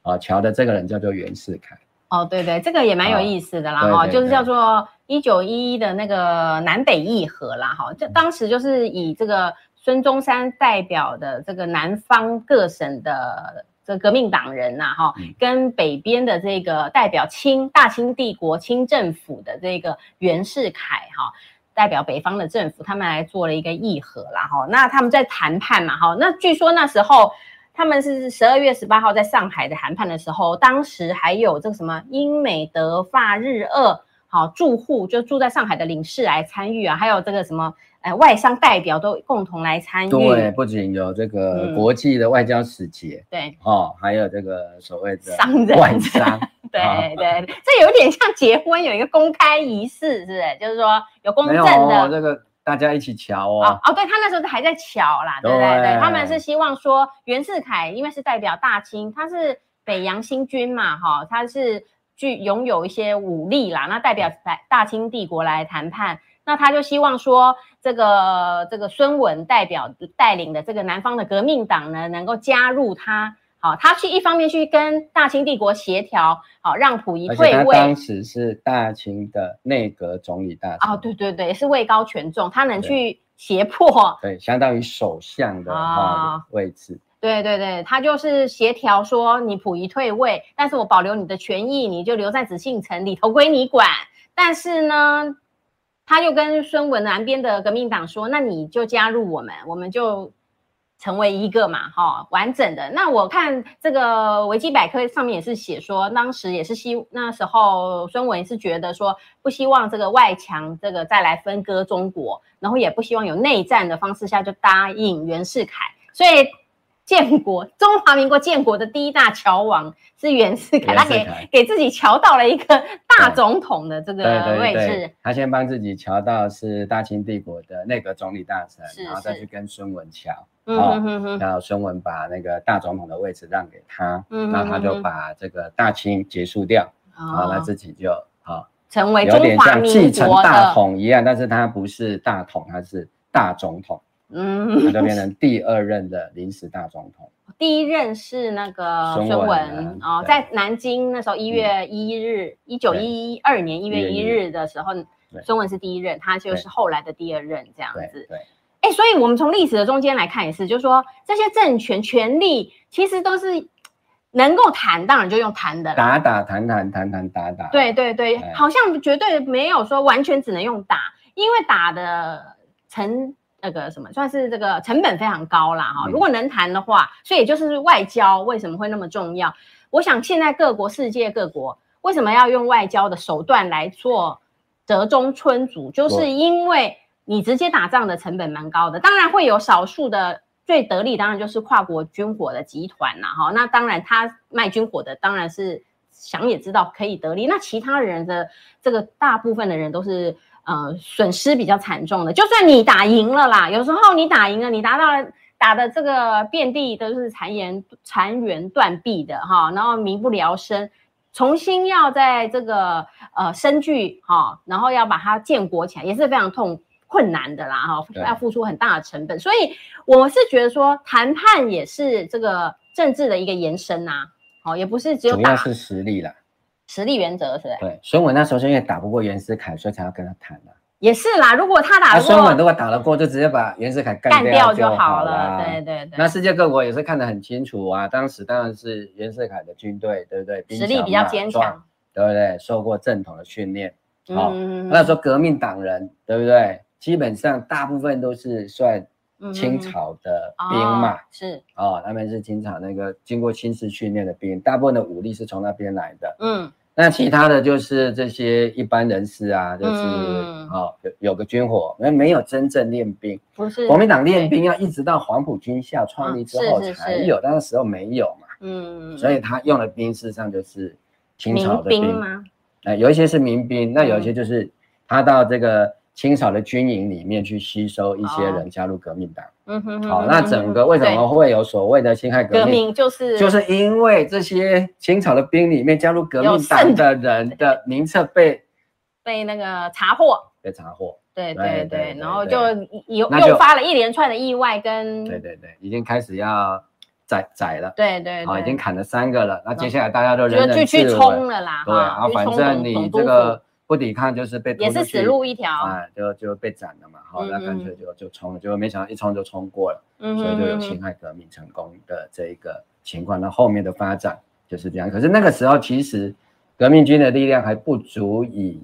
啊，乔的这个人叫做袁世凯。哦，对对，这个也蛮有意思的啦，哈，就是叫做一九一一的那个南北议和啦，哈，就当时就是以这个孙中山代表的这个南方各省的这革命党人呐，哈，跟北边的这个代表清大清帝国清政府的这个袁世凯，哈。代表北方的政府，他们来做了一个议和啦，哈，那他们在谈判嘛，哈，那据说那时候他们是十二月十八号在上海的谈判的时候，当时还有这个什么英美德法日俄，好住户就住在上海的领事来参与啊，还有这个什么。哎，外商代表都共同来参与。对，不仅有这个国际的外交使节，嗯、对，哦，还有这个所谓的商人外商。*laughs* 对对，这有点像结婚，有一个公开仪式，是不是？就是说有公证的。这个大家一起瞧哦。哦，哦对他那时候还在瞧啦，对不对？对，对，他们是希望说袁世凯，因为是代表大清，他是北洋新军嘛，哈，他是具拥有一些武力啦，那代表大清帝国来谈判。那他就希望说，这个这个孙文代表带领的这个南方的革命党呢，能够加入他。好，他去一方面去跟大清帝国协调，好让溥仪退位。当时是大清的内阁总理大臣。哦，对对对，是位高权重，他能去胁迫。对，相当于首相的啊位置。对对对，他就是协调说，你溥仪退位，但是我保留你的权益，你就留在紫禁城里头归你管。但是呢。他就跟孙文南边的革命党说：“那你就加入我们，我们就成为一个嘛，哈，完整的。”那我看这个维基百科上面也是写说，当时也是希那时候孙文是觉得说，不希望这个外强这个再来分割中国，然后也不希望有内战的方式下就答应袁世凯，所以。建国，中华民国建国的第一大侨王是袁世凯，他给给自己桥到了一个大总统的这个位置。对对对，他先帮自己桥到是大清帝国的内阁总理大臣，然后再去跟孙文乔，嗯哼哼哼，然后孙文把那个大总统的位置让给他，嗯，然后他就把这个大清结束掉，然后他自己就好成为中华民国的继承大统一样，但是他不是大统，他是大总统。嗯，他就变成第二任的临时大总统。*laughs* 第一任是那个孙文哦，在南京那时候一月一日，一九一二年一月一日的时候，孙文是第一任，他就是后来的第二任这样子。对，哎，所以我们从历史的中间来看也是，就是说这些政权权力其实都是能够谈，当然就用谈的，打打谈谈谈谈打打。对对对，好像绝对没有说完全只能用打，因为打的成。那个什么算是这个成本非常高啦哈，如果能谈的话，所以也就是外交为什么会那么重要？我想现在各国世界各国为什么要用外交的手段来做折中春足，就是因为你直接打仗的成本蛮高的，当然会有少数的最得利，当然就是跨国军火的集团啦哈，那当然他卖军火的当然是想也知道可以得利，那其他人的这个大部分的人都是。呃，损失比较惨重的，就算你打赢了啦，有时候你打赢了，你达到了打的这个遍地都是残垣残垣断壁的哈，然后民不聊生，重新要在这个呃生聚哈，然后要把它建国起来，也是非常痛困难的啦哈，要付出很大的成本，所以我是觉得说谈判也是这个政治的一个延伸呐，好，也不是只有打，主要是实力啦。实力原则是吧？对，孙文那时候是因为打不过袁世凯，所以才要跟他谈的。也是啦，如果他打得过，孙文如果打得过，就直接把袁世凯干掉就好了。对对对。那世界各国也是看得很清楚啊，当时当然是袁世凯的军队，对不对？实力比较坚强，对不对？受过正统的训练，好、嗯哦，那时候革命党人，对不对？基本上大部分都是算清朝的兵嘛，嗯、是哦，他们是清朝那个经过亲自训练的兵，大部分的武力是从那边来的，嗯。那其他的就是这些一般人士啊，就是、嗯、哦有有个军火，那没有真正练兵，不是国民党练兵要一直到黄埔军校创立之后才有，那个时候没有嘛，嗯，所以他用的兵事实上就是清朝的兵，兵吗？哎，有一些是民兵，那有一些就是他到这个。清朝的军营里面去吸收一些人加入革命党，嗯哼，好，那整个为什么会有所谓的辛亥革命？革命就是就是因为这些清朝的兵里面加入革命党的人的名册被被那个查获，被查获，对对对，然后就又诱发了一连串的意外跟对对对，已经开始要宰宰了，对对，好，已经砍了三个了，那接下来大家都人人去冲了啦，对，啊反正你这个。不抵抗就是被也是死路一条，哎，就就被斩了嘛。好，那干脆就就冲了，结果没想到一冲就冲过了，所以就有辛亥革命成功的这一个情况。那后面的发展就是这样。可是那个时候其实革命军的力量还不足以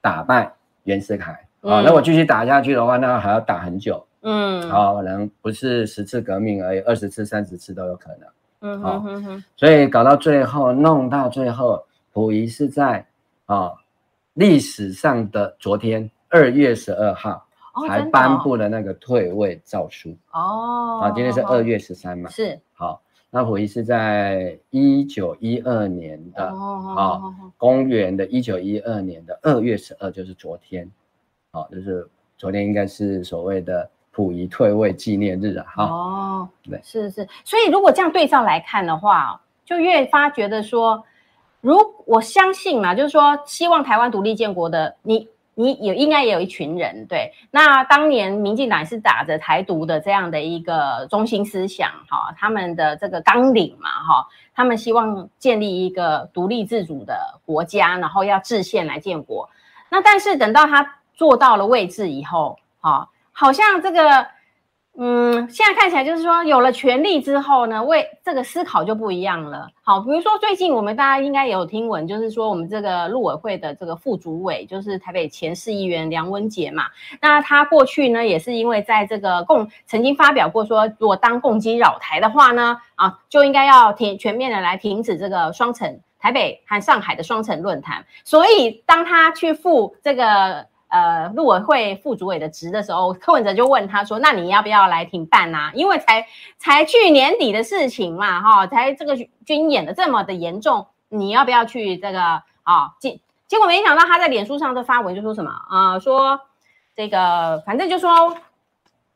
打败袁世凯，啊，那我继续打下去的话，那还要打很久。嗯，好，可能不是十次革命而已，二十次、三十次都有可能。嗯哼哼哼，所以搞到最后，弄到最后，溥仪是在啊历史上的昨天二月十二号才颁布了那个退位诏书。哦，啊，今天是二月十三嘛？是。好，那溥仪是在一九一二年的啊，公元的一九一二年的二月十二，就是昨天。好，就是昨天应该是所谓的。溥仪退位纪念日啊，哦，对，是是，所以如果这样对照来看的话，就越发觉得说，如我相信嘛，就是说，希望台湾独立建国的你，你也应该也有一群人，对，那当年民进党是打着台独的这样的一个中心思想，哈，他们的这个纲领嘛，哈，他们希望建立一个独立自主的国家，然后要制宪来建国，那但是等到他做到了位置以后，哈。好像这个，嗯，现在看起来就是说，有了权力之后呢，为这个思考就不一样了。好，比如说最近我们大家应该也有听闻，就是说我们这个陆委会的这个副主委，就是台北前市议员梁文杰嘛。那他过去呢，也是因为在这个共曾经发表过说，如果当共机扰台的话呢，啊，就应该要停全面的来停止这个双城台北和上海的双城论坛。所以当他去赴这个。呃，陆委会副主委的职的时候，柯文哲就问他说：“那你要不要来停办啊？因为才才去年底的事情嘛，哈，才这个军演的这么的严重，你要不要去这个啊？结结果没想到他在脸书上的发文就说什么啊、呃？说这个反正就说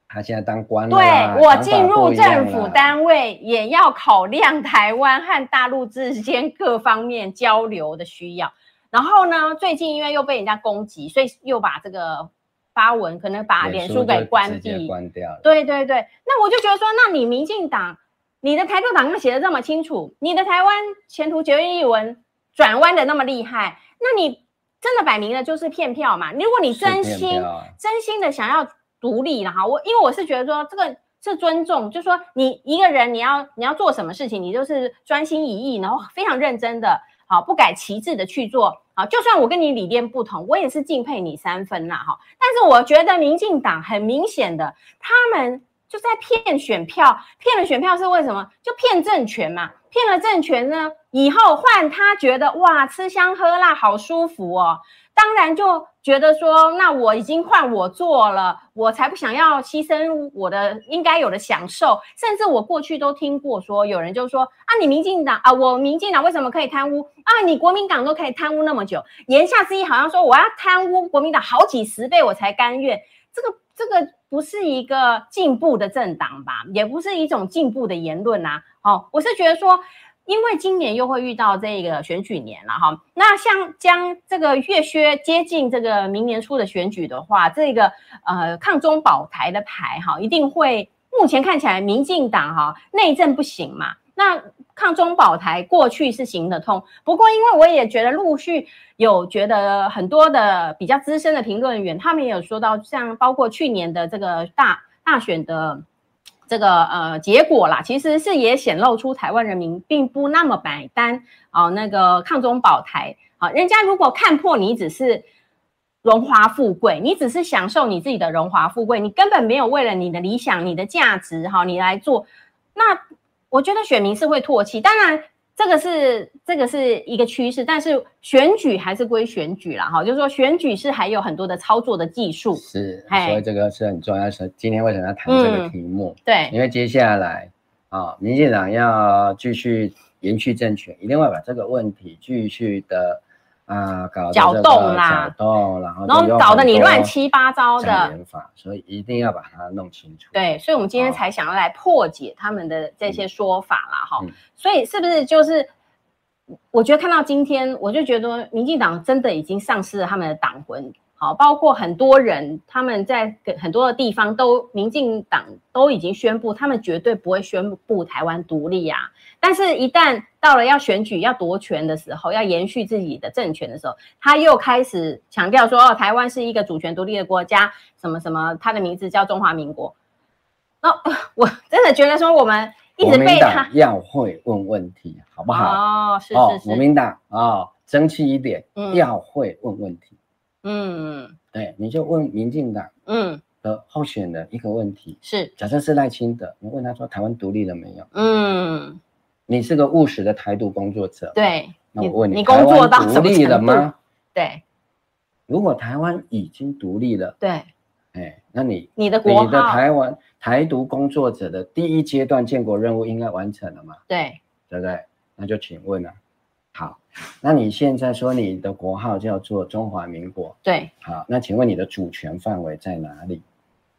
他现在当官了，对我进入政府单位也要考量台湾和大陆之间各方面交流的需要。”然后呢，最近因为又被人家攻击，所以又把这个发文可能把脸书给关闭，关掉了。对对对，那我就觉得说，那你民进党，你的台独党写的这么清楚，你的台湾前途决议文转弯的那么厉害，那你真的摆明了就是骗票嘛？如果你真心、啊、真心的想要独立了哈，我因为我是觉得说这个是尊重，就是说你一个人你要你要做什么事情，你就是专心一意，然后非常认真的。好，不改其志的去做好！就算我跟你理念不同，我也是敬佩你三分呐，哈！但是我觉得民进党很明显的，他们就在骗选票，骗了选票是为什么？就骗政权嘛！骗了政权呢，以后换他觉得哇，吃香喝辣好舒服哦。当然就觉得说，那我已经换我做了，我才不想要牺牲我的应该有的享受。甚至我过去都听过说，有人就说啊，你民进党啊，我民进党为什么可以贪污啊？你国民党都可以贪污那么久，言下之意好像说我要贪污国民党好几十倍我才甘愿。这个这个不是一个进步的政党吧？也不是一种进步的言论呐。哦，我是觉得说。因为今年又会遇到这个选举年了哈，那像将这个月削接近这个明年初的选举的话，这个呃抗中保台的牌哈，一定会目前看起来民进党哈内政不行嘛，那抗中保台过去是行得通，不过因为我也觉得陆续有觉得很多的比较资深的评论员，他们也有说到，像包括去年的这个大大选的。这个呃结果啦，其实是也显露出台湾人民并不那么买单啊、那个抗中保台啊、人家如果看破你只是荣华富贵，你只是享受你自己的荣华富贵，你根本没有为了你的理想、你的价值哈、你来做，那我觉得选民是会唾弃。当然。这个是这个是一个趋势，但是选举还是归选举啦，哈，就是说选举是还有很多的操作的技术，是，所以这个是很重要。是今天为什么要谈这个题目？嗯、对，因为接下来啊，民进党要继续延续政权，一定会把这个问题继续的。啊，搞搅动啦，搅动，然后然后搞得你乱七八糟的，所以一定要把它弄清楚。对，所以我们今天才想要来破解他们的这些说法啦，哈、嗯。所以是不是就是，我觉得看到今天，我就觉得民进党真的已经丧失了他们的党魂。好，包括很多人，他们在很多的地方都，民进党都已经宣布，他们绝对不会宣布台湾独立呀。但是，一旦到了要选举、要夺权的时候，要延续自己的政权的时候，他又开始强调说：“哦，台湾是一个主权独立的国家，什么什么，他的名字叫中华民国。”那 *laughs* 我真的觉得说，我们一直被他要会问问题，好不好？哦，是是是，国民党啊，争气一点，嗯，要会问问题。嗯，对，你就问民进党嗯的候选人一个问题，是假设是赖清德，你问他说台湾独立了没有？嗯，你是个务实的台独工作者，对，那我问你，你工作到独立了吗？对，如果台湾已经独立了，对，哎，那你你的国你的台湾台独工作者的第一阶段建国任务应该完成了吗？对，对不对？那就请问了。好，那你现在说你的国号叫做中华民国，对，好，那请问你的主权范围在哪里？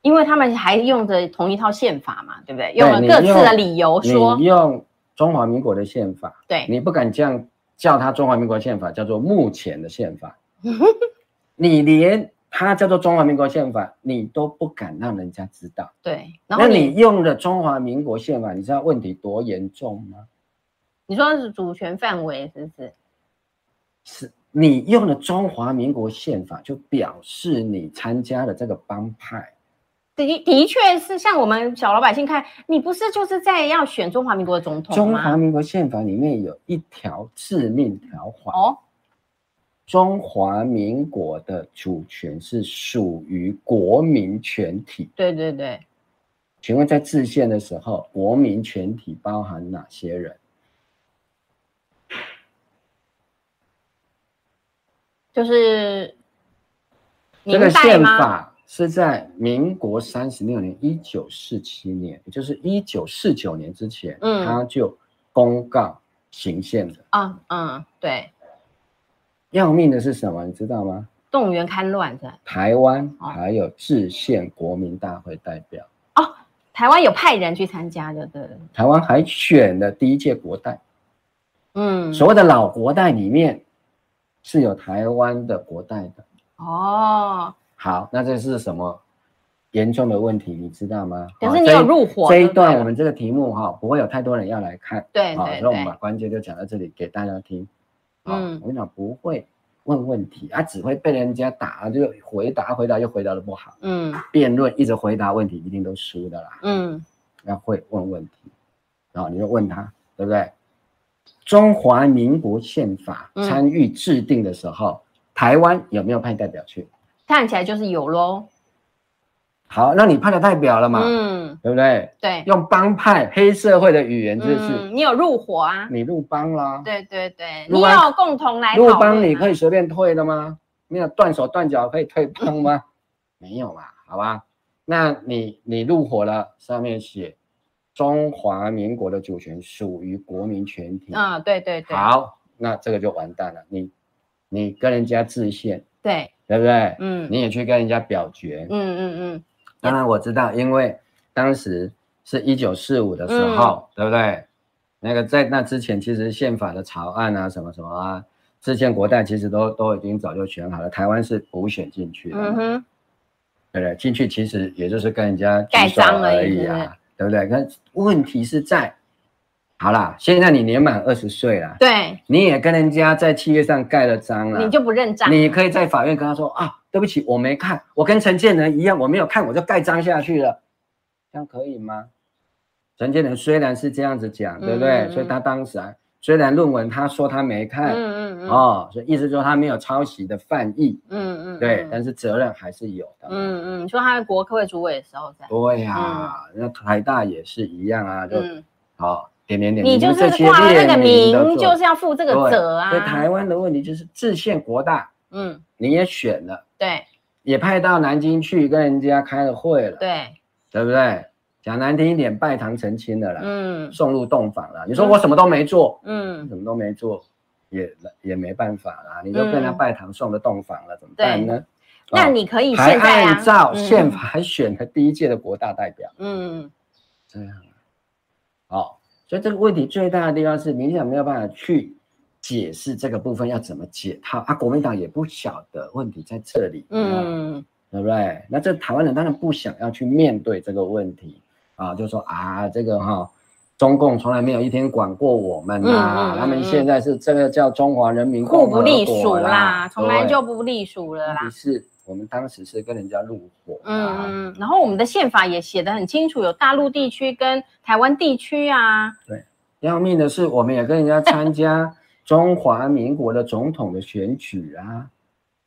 因为他们还用着同一套宪法嘛，对不对？用了各自的理由说，你用中华民国的宪法，对，你不敢这样叫它中华民国宪法，叫做目前的宪法，你连它叫做中华民国宪法，你都不敢让人家知道，对，然后那你用的中华民国宪法，你知道问题多严重吗？你说是主权范围是不是？是你用了中华民国宪法，就表示你参加了这个帮派。的的确是，像我们小老百姓看，你不是就是在要选中华民国的总统吗？中华民国宪法里面有一条致命条款哦，中华民国的主权是属于国民全体。对对对，请问在制宪的时候，国民全体包含哪些人？就是这个宪法是在民国三十六年，一九四七年，也就是一九四九年之前，嗯，他就公告行宪的啊，嗯，对。要命的是什么？你知道吗？动员戡乱是台湾还有制宪国民大会代表哦，台湾有派人去参加的，对。台湾还选了第一届国代，嗯，所谓的老国代里面。是有台湾的国代的哦，好，那这是什么严重的问题，你知道吗？可是你有入伙。这一段我们这个题目哈，不会有太多人要来看。对对对。所以我们把关键就讲到这里给大家听。嗯，我跟你讲，不会问问题，啊，只会被人家打，就回答回答又回答的不好。嗯。辩论一直回答问题，一定都输的啦。嗯。要会问问题，然后你就问他，对不对？中华民国宪法参与制定的时候，嗯、台湾有没有派代表去？看起来就是有喽。好，那你派了代表了嘛？嗯，对不对？对，用帮派黑社会的语言就是，嗯、你有入伙啊？你入帮啦？对对对，你有共同来入帮，你可以随便退的吗？没有断手断脚可以退帮吗？*laughs* 没有嘛？好吧，那你你入伙了，上面写。中华民国的主权属于国民全体啊，对对对。好，那这个就完蛋了。你你跟人家制宪，对对不对？嗯，你也去跟人家表决，嗯嗯嗯。当然我知道，因为当时是一九四五的时候，对不对？那个在那之前，其实宪法的草案啊，什么什么啊，制宪国代其实都都已经早就选好了。台湾是补选进去的，嗯哼，对不对？进去其实也就是跟人家盖章而已啊。对不对？可问题是在，好啦，现在你年满二十岁了，对，你也跟人家在契约上盖了章了，你就不认账？你可以在法院跟他说啊，对不起，我没看，我跟陈建仁一样，我没有看，我就盖章下去了，这样可以吗？陈建仁虽然是这样子讲，对不对？所以他当时啊。虽然论文他说他没看，嗯嗯嗯，哦，所以意思说他没有抄袭的犯意，嗯嗯，对，但是责任还是有的，嗯嗯，说他在国科会主委的时候在，对呀，那台大也是一样啊，就，好点点点，你就是挂那个名，就是要负这个责啊。所以台湾的问题就是制宪国大，嗯，你也选了，对，也派到南京去跟人家开了会了，对，对不对？讲难听一点，拜堂成亲了啦，嗯，送入洞房了。你说我什么都没做，嗯，什么都没做，也也没办法啦。你都被他拜堂送了洞房了，怎么办呢？那你可以现在按照宪法还选了第一届的国大代表，嗯，这样，好，所以这个问题最大的地方是民进党没有办法去解释这个部分要怎么解套啊，国民党也不晓得问题在这里，嗯，对不对？那这台湾人当然不想要去面对这个问题。啊，就说啊，这个哈，中共从来没有一天管过我们呐、啊，嗯嗯嗯、他们现在是这个叫中华人民共和国啦，互不隶属啦，从来就不隶属了啦。是，我们当时是跟人家入伙，嗯嗯，然后我们的宪法也写得很清楚，有大陆地区跟台湾地区啊。对，要命的是，我们也跟人家参加 *laughs* 中华民国的总统的选举啊。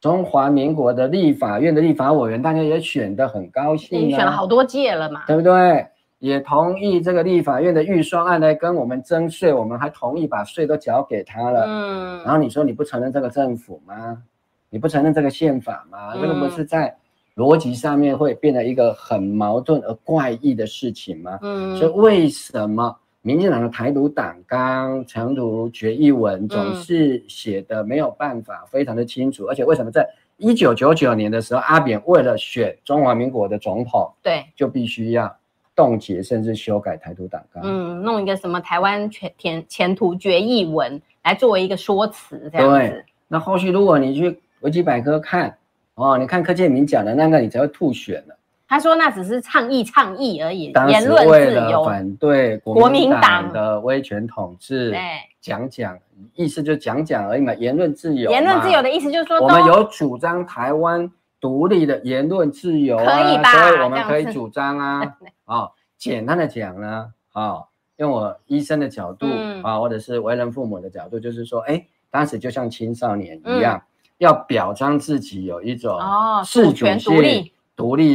中华民国的立法院的立法委员，大家也选得很高兴、啊，你选了好多届了嘛，对不对？也同意这个立法院的预算案来跟我们征税，我们还同意把税都缴给他了。嗯，然后你说你不承认这个政府吗？你不承认这个宪法吗？嗯、这个不是在逻辑上面会变得一个很矛盾而怪异的事情吗？嗯，所以为什么民进党的台独党纲、长途决议文总是写的没有办法非常的清楚？嗯、而且为什么在一九九九年的时候，阿扁为了选中华民国的总统，对，就必须要。冻结甚至修改台独党纲，嗯，弄一个什么台湾全前前途决议文来作为一个说辞，这样子。那后续如果你去维基百科看，哦，你看柯建明讲的那个，你才会吐血了。他说那只是倡议倡议而已，言论自由反对国民党的威权统治，对，讲讲意思就讲讲而已嘛，言论自由。言论自由的意思就是说，我们有主张台湾。独立的言论自由啊，可以吧？所以我们可以主张啊，*laughs* 啊、哦，简单的讲呢，啊、哦，用我医生的角度啊、或者是为人父母的角度，就是说，哎，当时就像青少年一样，嗯、要表彰自己有一种自主性。独立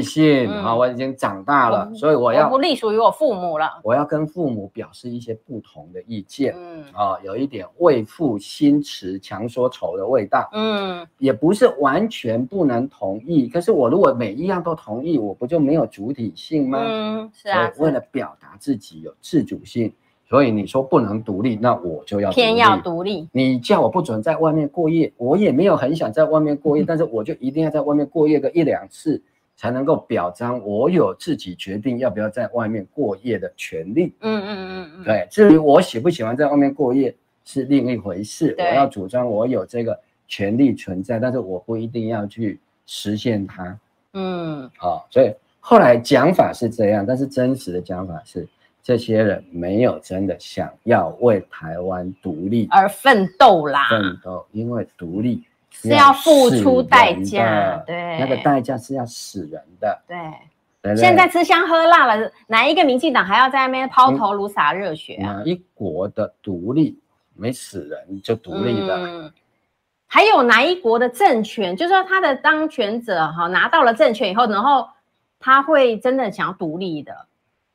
性啊、嗯，我已经长大了，所以我要我不隶属于我父母了。我要跟父母表示一些不同的意见，嗯啊，有一点为赋新词强说愁的味道，嗯，也不是完全不能同意。可是我如果每一样都同意，我不就没有主体性吗？嗯，是啊。为了表达自己有自主性，所以你说不能独立，那我就要偏要独立。你叫我不准在外面过夜，我也没有很想在外面过夜，*laughs* 嗯、但是我就一定要在外面过夜个一两次。才能够表彰我有自己决定要不要在外面过夜的权利。嗯嗯嗯嗯，对。至于我喜不喜欢在外面过夜是另一回事。我要主张我有这个权利存在，但是我不一定要去实现它。嗯，好。所以后来讲法是这样，但是真实的讲法是，这些人没有真的想要为台湾独立而奋斗啦。奋斗，因为独立。是要付出代价，对，那个代价是要死人的，对。对对，现在吃香喝辣了，哪一个民进党还要在那边抛头颅洒热血啊？哪一国的独立没死人就独立的？嗯，还有哪一国的政权，就是说他的当权者哈拿到了政权以后，然后他会真的想要独立的？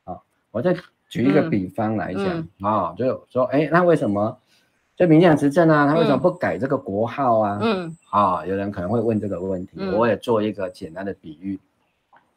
好，我再举一个比方来讲啊，嗯哦，就说，哎，那为什么？就民进党执政啊，他为什么不改这个国号啊？嗯，啊、哦，有人可能会问这个问题，嗯、我也做一个简单的比喻，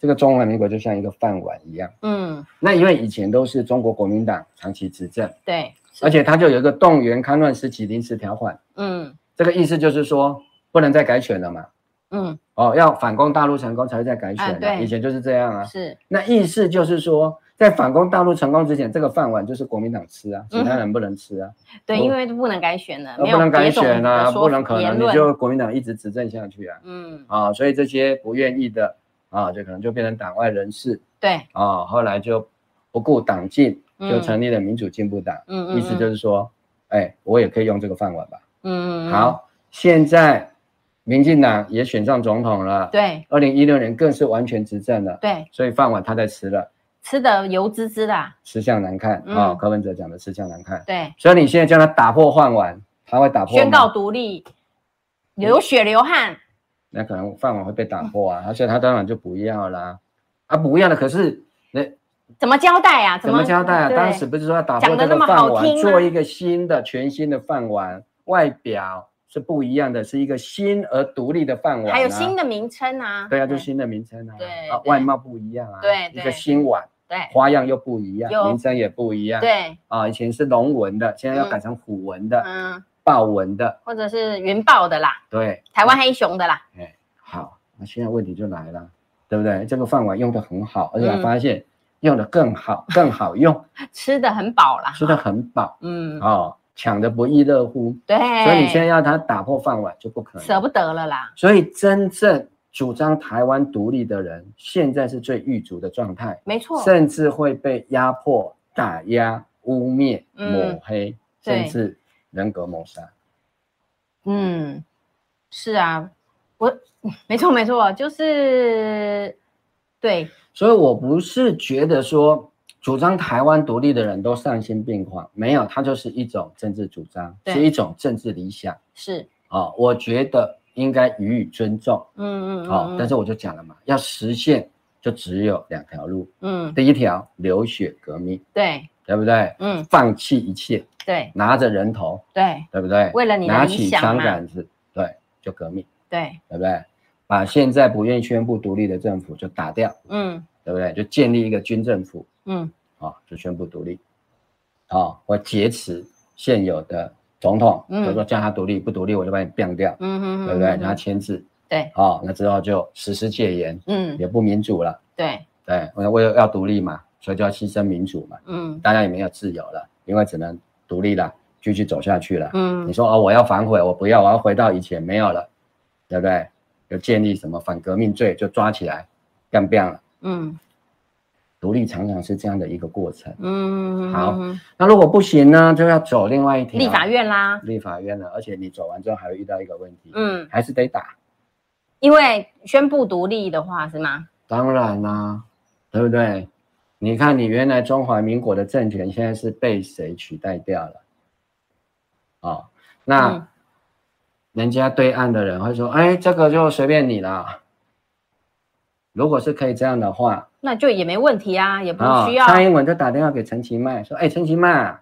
这个中华民国就像一个饭碗一样，嗯，那因为以前都是中国国民党长期执政，对，而且他就有一个动员戡乱时期临时条款，嗯，这个意思就是说不能再改选了嘛，嗯，哦，要反攻大陆成功才会再改选，啊，对，以前就是这样啊，是，那意思就是说。在反攻大陆成功之前，这个饭碗就是国民党吃啊，其他人不能吃啊。嗯、对，因为不能改选了，不能改选啊，不能可能你就国民党一直执政下去啊。嗯啊，所以这些不愿意的啊，就可能就变成党外人士。对啊，后来就不顾党禁，就成立了民主进步党。嗯，意思就是说，哎、欸，我也可以用这个饭碗吧。嗯嗯。好，现在民进党也选上总统了。对。二零一六年更是完全执政了。对。所以饭碗他在吃了。吃的油滋滋的，吃相难看啊！柯文哲讲的吃相难看，对，所以你现在叫他打破饭碗，他会打破。宣告独立，流血流汗，那可能饭碗会被打破啊！而且他当然就不要啦，啊，不要了。可是那怎么交代啊？怎么交代啊？当时不是说要打破这个饭碗，做一个新的、全新的饭碗，外表是不一样的，是一个新而独立的饭碗，还有新的名称啊？对啊，就新的名称啊，对啊，外貌不一样啊，对，一个新碗。对，花样又不一样，名称也不一样。对啊，以前是龙纹的，现在要改成虎纹的，嗯，豹纹的，或者是云豹的啦。对，台湾黑熊的啦。哎，好，那现在问题就来了，对不对？这个饭碗用的很好，而且还发现用的更好，*laughs* 更好用，吃得很饱啦，吃得很饱。嗯，哦，抢得不亦乐乎。对，所以你现在要他打破饭碗就不可能，舍不得了啦。所以真正。主张台湾独立的人，现在是最狱卒的状态，没错，甚至会被压迫、打压、污蔑、抹黑，嗯、甚至人格谋杀。嗯，是啊，我 *laughs* 没错没错，就是对。所以我不是觉得说主张台湾独立的人都丧心病狂，没有，他就是一种政治主张，是一种政治理想。是啊、哦，我觉得。应该予以尊重。嗯嗯，好、哦，但是我就讲了嘛，要实现就只有两条路。嗯，第一条流血革命，对，对不对？嗯，放弃一切，对，拿着人头，对，对不对？为了你拿起枪杆子，对，就革命，对，对不对？把现在不愿意宣布独立的政府就打掉，嗯，对不对？就建立一个军政府，嗯，好、哦，就宣布独立，好、哦，我劫持现有的。总统，比如说叫他独立，不独立我就把你变掉，嗯哼，对不对？让他签字，对，好，那之后就实施戒严，嗯，也不民主了，对，对，我为了要独立嘛，所以就要牺牲民主嘛，嗯，大家也没有自由了，因为只能独立了，继续走下去了，嗯，你说哦，我要反悔，我不要，我要回到以前，没有了，对不对？就建立什么反革命罪，就抓起来干变了，嗯。独立常常是这样的一个过程。嗯，好，那如果不行呢，就要走另外一条。立法院啦。立法院了，而且你走完之后还会遇到一个问题。嗯，还是得打。因为宣布独立的话是吗？当然啦、啊，对不对？你看你原来中华民国的政权现在是被谁取代掉了？哦，那、嗯、人家对岸的人会说：“哎，这个就随便你了。”如果是可以这样的话。那就也没问题啊，也不需要。哦、蔡英文就打电话给陈其迈说：“哎，陈其迈，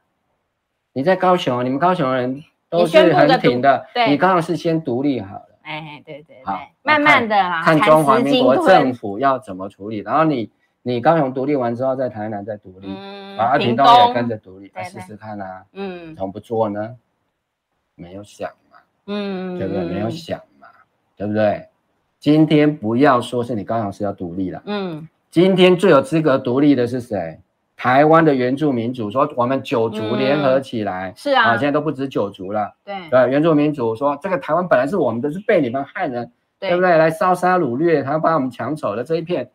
你在高雄，你们高雄人都是很挺的，你，对你刚刚是先独立好了。哎，对对对，好慢慢的啊，看中华民国政府要怎么处理，然后你你高雄独立完之后，在台南再独立，嗯，啊，屏东也跟着独立，来试试看啊，嗯，怎么不做呢？没有想嘛，嗯，对不对？没有想嘛，对不对？今天不要说是你高雄是要独立了，嗯。”今天最有资格独立的是谁？台湾的原住民族说，我们九族联合起来，嗯、是啊，啊，现在都不止九族了。对，对，原住民族说，这个台湾本来是我们的，是被你们汉人，对，对不对？来烧杀掳掠，他把我们抢走了这一片，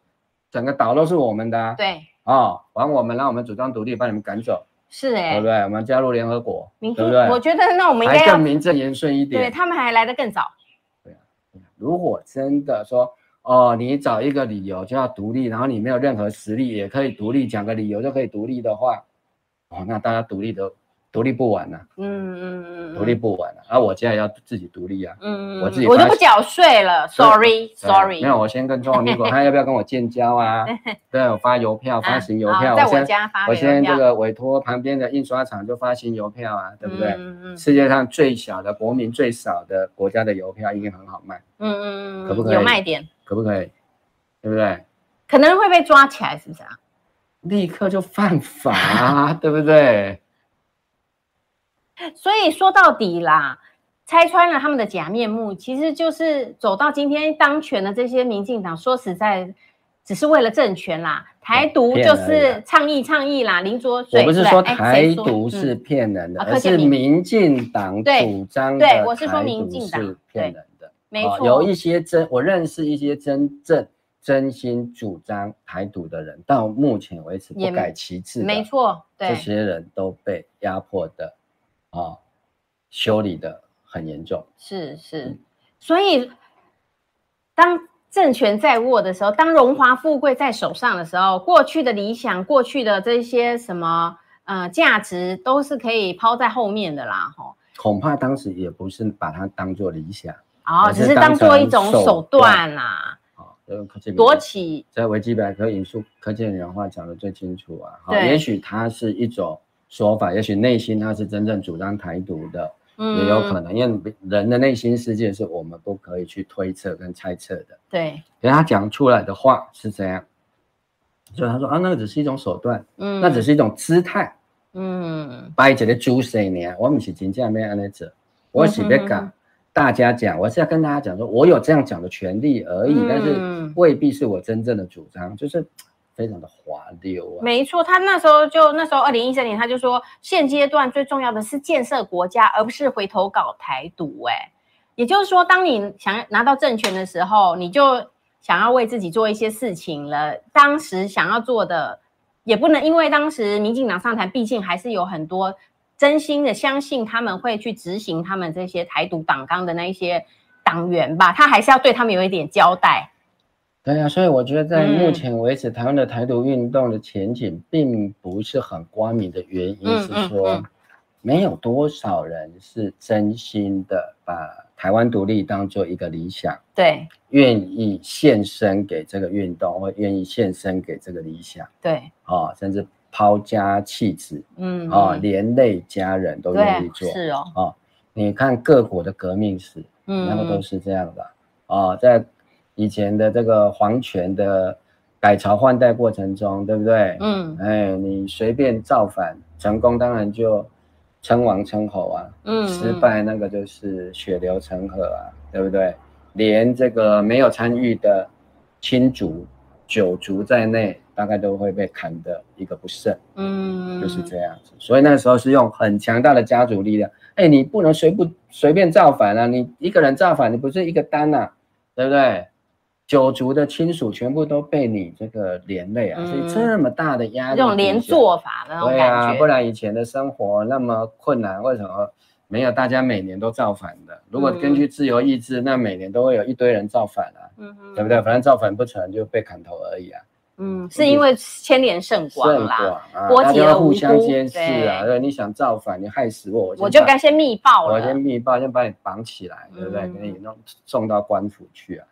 整个岛都是我们的、啊。对，哦，还我们，让我们主张独立，把你们赶走。是哎、欸，对不对？我们加入联合国，对不对？我觉得那我们应该更名正言顺一点。对，他们还来得更早。对啊，如果真的说。哦，你找一个理由就要独立，然后你没有任何实力也可以独立，讲个理由就可以独立的话，哦，那大家独立都独立不完了，嗯嗯嗯，独立不完了，而、啊、我现在要自己独立啊，嗯嗯，我自己我就不缴税了，sorry sorry，没有，我先跟中华民国 *laughs* 看要不要跟我建交啊，*laughs* 对，我发邮票，发行邮票，啊、在我家发，我先这个委托旁边的印刷厂就发行邮票啊，对不对？嗯嗯，世界上最小的国民最少的国家的邮票应该很好卖，嗯嗯嗯，可不可以？有卖点。可不可以？对不对？可能会被抓起来，是不是啊？立刻就犯法啊，*laughs* 对不对？所以说到底啦，拆穿了他们的假面目，其实就是走到今天当权的这些民进党，说实在，只是为了政权啦。台独就是倡议倡议啦，林卓水。我不是说台独是骗人的，而是民进党主张的。对，我是说民进党是骗人的。没错，有一些真，我认识一些真正真心主张台独的人，到目前为止不改旗帜，没错，对这些人都被压迫的啊，修理的很严重。是是，嗯、所以当政权在握的时候，当荣华富贵在手上的时候，过去的理想，过去的这些什么呃价值，都是可以抛在后面的啦。哈，恐怕当时也不是把它当做理想。哦，只是当做一种手段啦。好，这个科技夺起在维基百科引述柯建铭话讲的最清楚啊。好，也许他是一种说法，也许内心他是真正主张台独的，也有可能，因为人的内心世界是我们不可以去推测跟猜测的。对，所以他讲出来的话是这样，所以他说啊，那个只是一种手段，嗯，那只是一种姿态，嗯，摆一个姿势呢，我们是真正要安尼做，我是要讲。大家讲，我是要跟大家讲说，我有这样讲的权利而已，嗯、但是未必是我真正的主张，就是非常的滑溜啊。没错，他那时候就那时候二零一三年，他就说，现阶段最重要的是建设国家，而不是回头搞台独。哎，也就是说，当你想要拿到政权的时候，你就想要为自己做一些事情了。当时想要做的，也不能因为当时民进党上台，毕竟还是有很多。真心的相信他们会去执行他们这些台独党纲的那一些党员吧，他还是要对他们有一点交代。对啊，所以我觉得在目前为止，嗯、台湾的台独运动的前景并不是很光明的原因是说，没有多少人是真心的把台湾独立当做一个理想，对，愿意献身给这个运动，或愿意献身给这个理想，对，哦，甚至抛家弃子，嗯，啊，连累家人都愿意做，是哦，哦，你看各国的革命史，嗯，那个都是这样的，哦，在以前的这个皇权的改朝换代过程中，对不对？嗯，哎，你随便造反成功，当然就。称王称侯啊，嗯，失败那个就是血流成河啊，嗯、对不对？连这个没有参与的亲族、九族在内，大概都会被砍得一个不剩，嗯，就是这样子。所以那时候是用很强大的家族力量，哎，你不能随不随便造反啊，你一个人造反，你不是一个单呐、啊，对不对？九族的亲属全部都被你这个连累啊，嗯、所以这么大的压力，这种连坐法的那种感觉，对啊，不然以前的生活那么困难，为什么没有大家每年都造反的？如果根据自由意志，嗯、那每年都会有一堆人造反啊，嗯、哼对不对？反正造反不成就被砍头而已啊。嗯，是因为牵连甚广啦，国家互相监视啊，对，你想造反，你害死我，我就该先密报了，我先密报，先把你绑起来，对不对？给你弄送到官府去啊。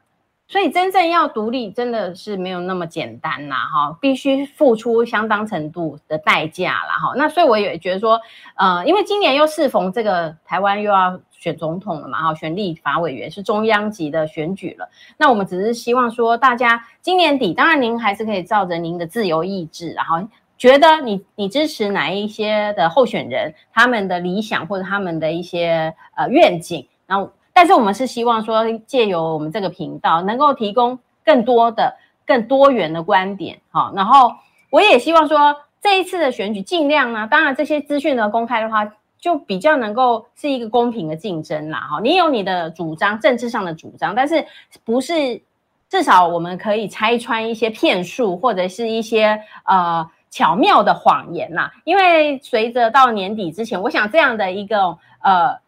所以真正要独立，真的是没有那么简单啦，哈，必须付出相当程度的代价啦，哈。那所以我也觉得说，呃，因为今年又适逢这个台湾又要选总统了嘛，哈，选立法委员是中央级的选举了。那我们只是希望说，大家今年底，当然您还是可以照着您的自由意志，然后觉得你你支持哪一些的候选人，他们的理想或者他们的一些呃愿景，然后。但是我们是希望说，借由我们这个频道，能够提供更多的、更多元的观点，哈。然后我也希望说，这一次的选举尽量呢，当然这些资讯呢公开的话，就比较能够是一个公平的竞争啦，哈。你有你的主张，政治上的主张，但是不是至少我们可以拆穿一些骗术或者是一些呃巧妙的谎言呐。因为随着到年底之前，我想这样的一个呃。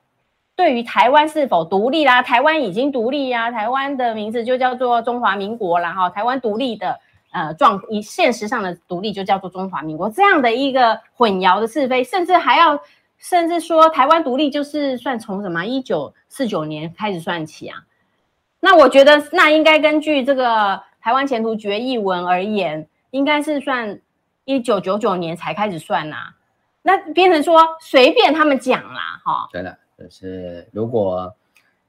对于台湾是否独立啦，台湾已经独立呀，台湾的名字就叫做中华民国啦。哈，台湾独立的呃状，以现实上的独立就叫做中华民国，这样的一个混淆的是非，甚至还要甚至说台湾独立就是算从什么一九四九年开始算起啊？那我觉得那应该根据这个台湾前途决议文而言，应该是算一九九九年才开始算呐，那变成说随便他们讲啦，哈，对的。就是如果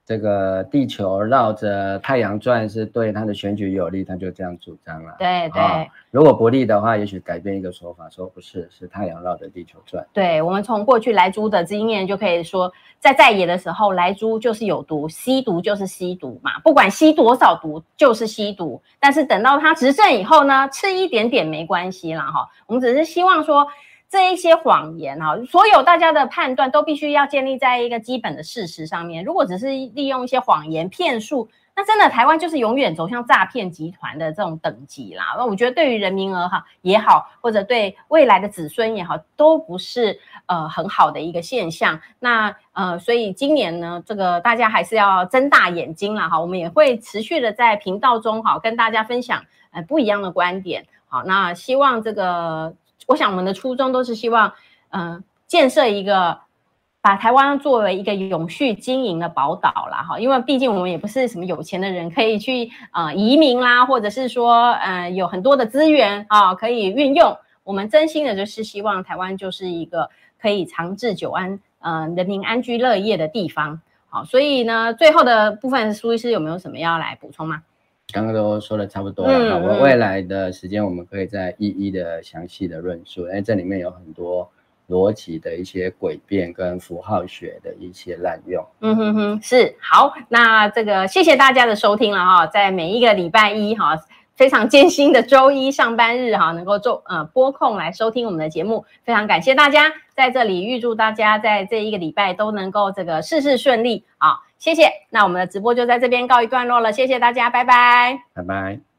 这个地球绕着太阳转是对他的选举有利，他就这样主张了。对对、哦，如果不利的话，也许改变一个说法，说不是，是太阳绕着地球转。对，我们从过去莱猪的经验就可以说，在在野的时候，莱猪就是有毒，吸毒就是吸毒嘛，不管吸多少毒就是吸毒。但是等到他执政以后呢，吃一点点没关系啦哈。我们只是希望说。这一些谎言哈，所有大家的判断都必须要建立在一个基本的事实上面。如果只是利用一些谎言骗术，那真的台湾就是永远走向诈骗集团的这种等级啦。那我觉得对于人民而哈也好，或者对未来的子孙也好，都不是呃很好的一个现象。那呃，所以今年呢，这个大家还是要睁大眼睛了哈。我们也会持续的在频道中哈跟大家分享呃不一样的观点。好，那希望这个。我想我们的初衷都是希望，嗯、建设一个把台湾作为一个永续经营的宝岛啦，哈，因为毕竟我们也不是什么有钱的人，可以去呃移民啦，或者是说，呃，有很多的资源啊可以运用。我们真心的就是希望台湾就是一个可以长治久安，呃，人民安居乐业的地方。好，所以呢，最后的部分，苏医师有没有什么要来补充吗？刚刚都说的差不多了，嗯、我未来的时间我们可以再一一的详细的论述，因为这里面有很多逻辑的一些诡辩跟符号学的一些滥用。嗯哼哼，是好，那这个谢谢大家的收听了哈，在每一个礼拜一哈。非常艰辛的周一上班日哈，能够做呃播控来收听我们的节目，非常感谢大家在这里，预祝大家在这一个礼拜都能够这个事事顺利，好，谢谢。那我们的直播就在这边告一段落了，谢谢大家，拜拜，拜拜。